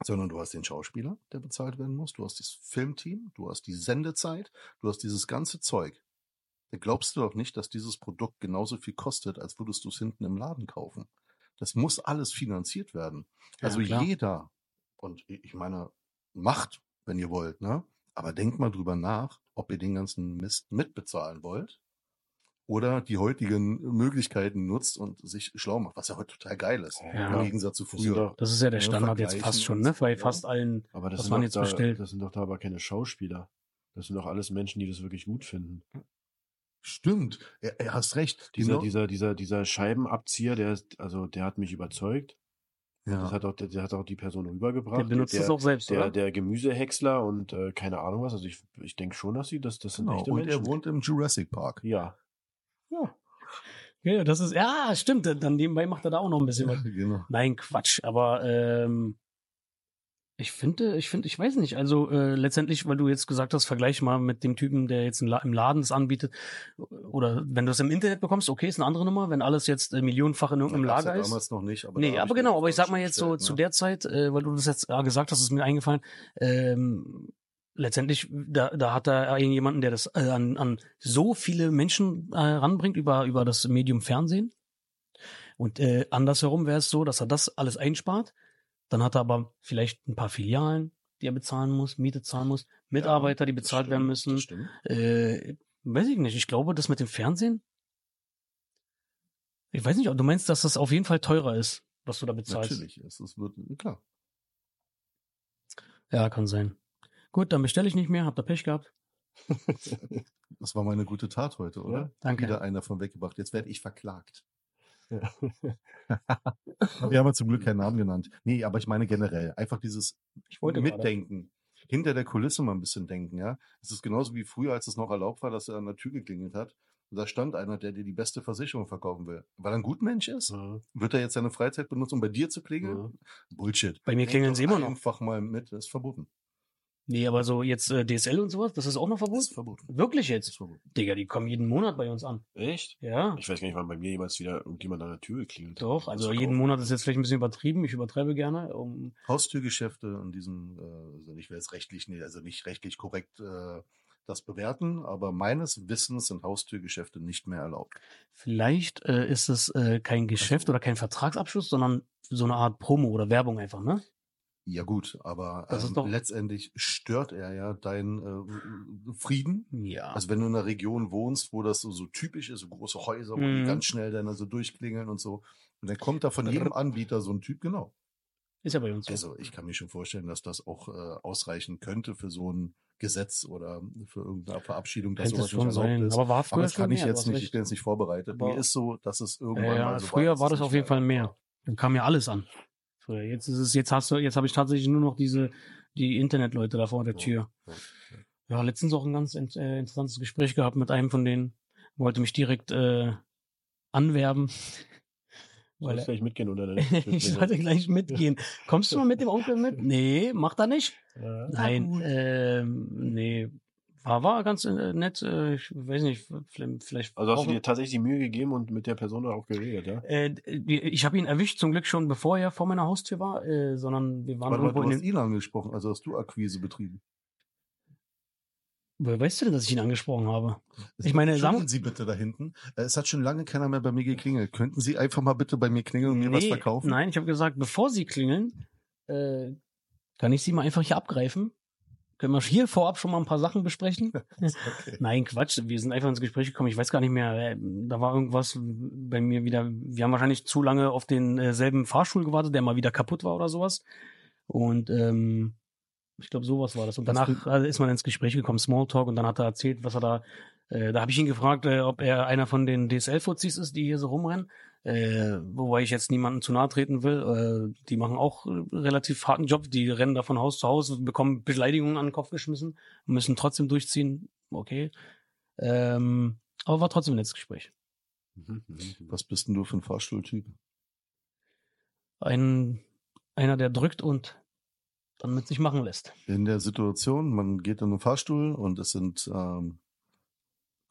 sondern du hast den Schauspieler, der bezahlt werden muss, du hast das Filmteam, du hast die Sendezeit, du hast dieses ganze Zeug. Glaubst du doch nicht, dass dieses Produkt genauso viel kostet, als würdest du es hinten im Laden kaufen. Das muss alles finanziert werden. Ja, also klar. jeder, und ich meine, macht, wenn ihr wollt, ne? Aber denkt mal drüber nach, ob ihr den ganzen Mist mitbezahlen wollt oder die heutigen Möglichkeiten nutzt und sich schlau macht, was ja heute total geil ist. Ja. Im Gegensatz zu früher. doch, Das ist ja der Ja, Standard jetzt fast schon, ne? Bei ja. fast allen. aber das was sind, man doch jetzt da, bestellt. das sind doch da aber keine Schauspieler. Das sind doch alles Menschen, die das wirklich gut finden. Stimmt, er, er hast recht. Dieser, Genau. dieser, dieser, dieser Scheibenabzieher, der ist, also der hat mich überzeugt. ja. Das hat auch, der, der hat auch die Person rübergebracht. Der benutzt der, es auch selbst, der, oder? der Gemüsehäcksler und äh, keine Ahnung was. Also ich, ich denke schon, dass sie das, das sind genau. echte Und Menschen. er wohnt im Jurassic Park. Ja. Ja. Ja, das ist, ja, stimmt. Dann nebenbei macht er da auch noch ein bisschen was. genau. Nein, Quatsch. Aber ähm, ich finde, ich finde, ich weiß nicht. Also äh, letztendlich, weil du jetzt gesagt hast, vergleich mal mit dem Typen, der jetzt im Laden das anbietet. Oder wenn du es im Internet bekommst, okay, ist eine andere Nummer. Wenn alles jetzt äh, millionenfach in irgendeinem Lager ja ist. damals noch nicht. Aber nee, aber genau, aber ich sag mal jetzt so gestellt, zu ne? der Zeit, äh, weil du das jetzt äh, gesagt hast, ist mir eingefallen. Ähm, letztendlich, da, da hat er jemanden, der das äh, an, an so viele Menschen äh, ranbringt über, über das Medium Fernsehen. Und äh, andersherum wäre es so, dass er das alles einspart. Dann hat er aber vielleicht ein paar Filialen, die er bezahlen muss, Miete zahlen muss, Mitarbeiter, die bezahlt stimmt, werden müssen. stimmt. Äh, weiß ich nicht. Ich glaube, das mit dem Fernsehen. Ich weiß nicht, ob du meinst, dass das auf jeden Fall teurer ist, was du da bezahlst. Natürlich, es ist, wird, klar. Ja, kann sein. Gut, dann bestelle ich nicht mehr, habt ihr Pech gehabt. Das war meine gute Tat heute, oder? Ja, danke. Wieder einer von weggebracht. Jetzt werde ich verklagt. Wir haben ja zum Glück keinen Namen genannt. Nee, aber ich meine generell. Einfach dieses Ich wollte gerade. Mitdenken. Hinter der Kulisse mal ein bisschen denken, ja. Es ist genauso wie früher, als es noch erlaubt war, dass er an der Tür geklingelt hat. Und da stand einer, der dir die beste Versicherung verkaufen will. Weil er ein Gutmensch ist? Ja. Wird er jetzt seine Freizeit benutzen, um bei dir zu klingeln? Bullshit. Bei mir klingeln sie immer noch. Einfach mal mit, das ist verboten. Nee, aber so jetzt äh, DSL und sowas, das ist auch noch Das verboten? ist verboten. Wirklich Das ist jetzt? verboten. Digga, die kommen jeden Monat bei uns an. Echt? Ja, Ich weiß gar nicht, wann bei mir jemals wieder irgendjemand an der Tür geklingelt hat. doch. Also das jeden kaufen. Monat ist jetzt vielleicht ein bisschen übertrieben. Ich übertreibe gerne. Um, Haustürgeschäfte in diesem, äh, also ich will jetzt rechtlich, nicht- also nicht rechtlich korrekt äh, das bewerten, aber meines Wissens sind Haustürgeschäfte nicht mehr erlaubt. vielleicht äh, ist es äh, kein Geschäft oder kein Vertragsabschluss, sondern so eine Art Promo oder Werbung einfach, ne? Ja gut, aber Das ähm, letztendlich stört er ja deinen äh, Frieden. Ja. Also wenn du in einer Region wohnst, wo das so, so typisch ist, so große Häuser, wo die Mhm. ganz schnell dann also durchklingeln und so. Und dann kommt da von jedem Anbieter so ein Typ, genau. ist ja bei uns so. Also ich kann mir schon vorstellen, dass das auch äh, ausreichen könnte für so ein Gesetz oder für irgendeine Verabschiedung, dass es sowas nicht schon erlaubt sein. ist. Aber war früher Aber das kann ich mehr, jetzt nicht, recht. ich bin jetzt nicht vorbereitet. Aber- Mir ist so, dass es irgendwann Ja, ja, mal so früher war das es auf nicht jeden Fall mehr. Dann kam ja alles an. Früher. Jetzt ist es, jetzt hast du, jetzt habe ich tatsächlich nur noch diese, die Internetleute da vor der Tür. ja, Ja, letztens auch ein ganz äh, interessantes Gespräch gehabt mit einem von denen, wollte mich direkt äh, anwerben. Weil er, gleich mitgehen oder nicht? ich sollte gleich mitgehen. Kommst du mal mit dem Onkel mit? Nee, macht er nicht. Ja. Nein, ähm, nee. War, war ganz äh, nett. Äh, ich weiß nicht, vielleicht. Also hast du dir tatsächlich die Mühe gegeben und mit der Person auch geredet, ja? Äh, die- ich habe ihn erwischt, zum Glück schon, bevor er vor meiner Haustür war, äh, sondern wir waren Warte irgendwo du in hast den, ihn angesprochen, also hast du Akquise betrieben. Woher weißt du denn, dass ich ihn angesprochen habe? Ich meine, sagen- Sie bitte da hinten. Äh, Es hat schon lange keiner mehr bei mir geklingelt. Könnten Sie einfach mal bitte bei mir klingeln und mir was verkaufen? Nein, ich habe gesagt, bevor Sie klingeln, äh, kann ich Sie mal einfach hier abgreifen. Können wir hier vorab schon mal ein paar Sachen besprechen? Okay. Nein, Quatsch. Wir sind einfach ins Gespräch gekommen. Ich weiß gar nicht mehr. äh, Da war irgendwas bei mir wieder. Wir haben wahrscheinlich zu lange auf denselben Fahrstuhl gewartet, der mal wieder kaputt war oder sowas. Und ähm, ich glaube, sowas war das. Und danach äh, ist man ins Gespräch gekommen, Smalltalk, und dann hat er erzählt, was er da. Äh, da habe ich ihn gefragt, äh, ob er einer von den DSL-Fuzis ist, die hier so rumrennen. Äh, wobei ich jetzt niemandem zu nahe treten will. Äh, die machen auch äh, relativ harten Job. Die rennen da von Haus zu Haus, bekommen Beleidigungen an den Kopf geschmissen, müssen trotzdem durchziehen. Okay. Ähm, aber war trotzdem ein nettes Gespräch. Mhm, mhm, mhm. Was bist denn du für ein Fahrstuhltyp? Ein, einer, der drückt und dann mit sich machen lässt. In der Situation, man geht in einen Fahrstuhl und es sind ähm,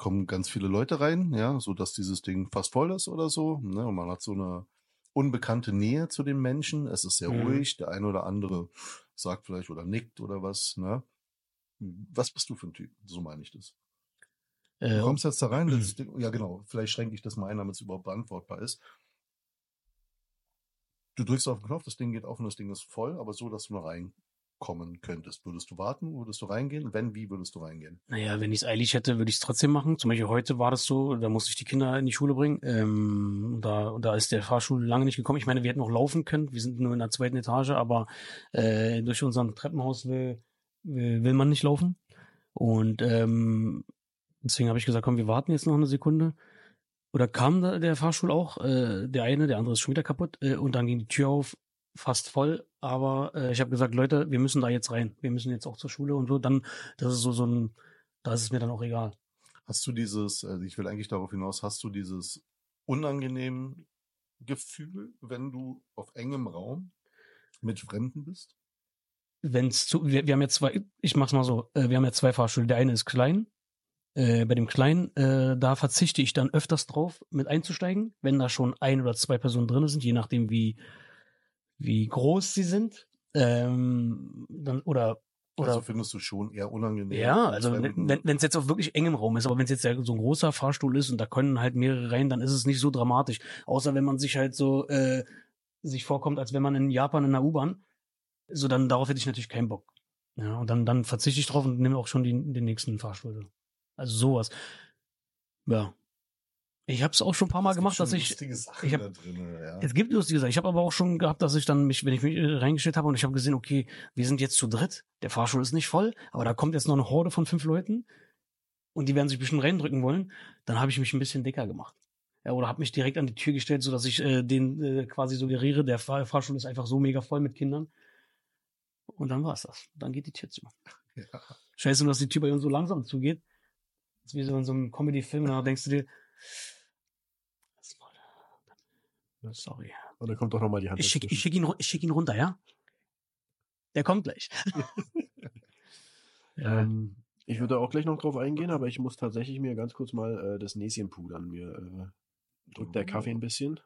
kommen ganz viele Leute rein, ja, so dass dieses Ding fast voll ist oder so. Ne? Und man hat so eine unbekannte Nähe zu den Menschen. Es ist sehr Mhm. ruhig. Der eine oder andere sagt vielleicht oder nickt oder was. Ne? Was bist du für ein Typ? So meine ich das. Du Äh, kommst jetzt da rein, das Ding, ja genau, vielleicht schränke ich das mal ein, damit es überhaupt beantwortbar ist. Du drückst auf den Knopf, das Ding geht auf und das Ding ist voll, aber so, dass du noch reinkommen könntest. Würdest du warten, würdest du reingehen? Wenn, wie würdest du reingehen? Naja, wenn ich es eilig hätte, würde ich es trotzdem machen. Zum Beispiel heute war das so, da musste ich die Kinder in die Schule bringen. Ähm, da, da ist der Fahrstuhl lange nicht gekommen. Ich meine, wir hätten noch laufen können. Wir sind nur in der zweiten Etage, aber äh, durch unseren Treppenhaus will, will, will man nicht laufen. Und ähm, deswegen habe ich gesagt, komm, wir warten jetzt noch eine Sekunde. Oder kam da der Fahrstuhl auch, äh, der eine, der andere ist schon wieder kaputt. Äh, und dann ging die Tür auf, fast voll. Aber äh, ich habe gesagt, Leute, wir müssen da jetzt rein. Wir müssen jetzt auch zur Schule und so. Dann, das ist so, so ein, da ist es mir dann auch egal. Hast du dieses, also ich will eigentlich darauf hinaus, hast du dieses unangenehm Gefühl, wenn du auf engem Raum mit Fremden bist? Wenn's zu, wir, wir haben ja zwei, ich mach's mal so, äh, wir haben ja zwei Fahrstühle. Der eine ist klein. Äh, bei dem kleinen, äh, da verzichte ich dann öfters drauf, mit einzusteigen, wenn da schon ein oder zwei Personen drin sind, je nachdem wie, wie groß sie sind. Ähm, dann, oder oder also findest du schon eher unangenehm. Ja, also wenn es jetzt auf wirklich engem Raum ist, aber wenn es jetzt ja so ein großer Fahrstuhl ist und da können halt mehrere rein, dann ist es nicht so dramatisch. Außer wenn man sich halt so äh, sich vorkommt, als wenn man in Japan in der U-Bahn, so dann darauf hätte ich natürlich keinen Bock. Ja, und dann, dann verzichte ich drauf und nehme auch schon die, den nächsten Fahrstuhl. Also sowas. Ja. Ich habe es auch schon ein paar Mal gemacht, dass ich. ich hab, da drin, ja. Es gibt lustige Sachen. Ich habe aber auch schon gehabt, dass ich dann mich, wenn ich mich reingestellt habe und ich habe gesehen, okay, wir sind jetzt zu dritt, der Fahrstuhl ist nicht voll, aber da kommt jetzt noch eine Horde von fünf Leuten und die werden sich bestimmt reindrücken wollen, dann habe ich mich ein bisschen dicker gemacht. Ja, oder habe mich direkt an die Tür gestellt, so dass ich äh, den äh, quasi suggeriere, der Fahr Fahrstuhl ist einfach so mega voll mit Kindern. Und dann war's das. Dann geht die Tür zu. Ja. Scheiße, dass die Tür bei uns so langsam zugeht. Das ist wie so in so einem Comedy-Film, da denkst du dir, Sorry. Und dann kommt doch nochmal die Hand. Ich schicke schick ihn, schick ihn runter, ja? Der kommt gleich. ähm, ich würde auch gleich noch drauf eingehen, aber ich muss tatsächlich mir ganz kurz mal äh, das Näschen pudern. Mir äh, drückt der Kaffee ein bisschen.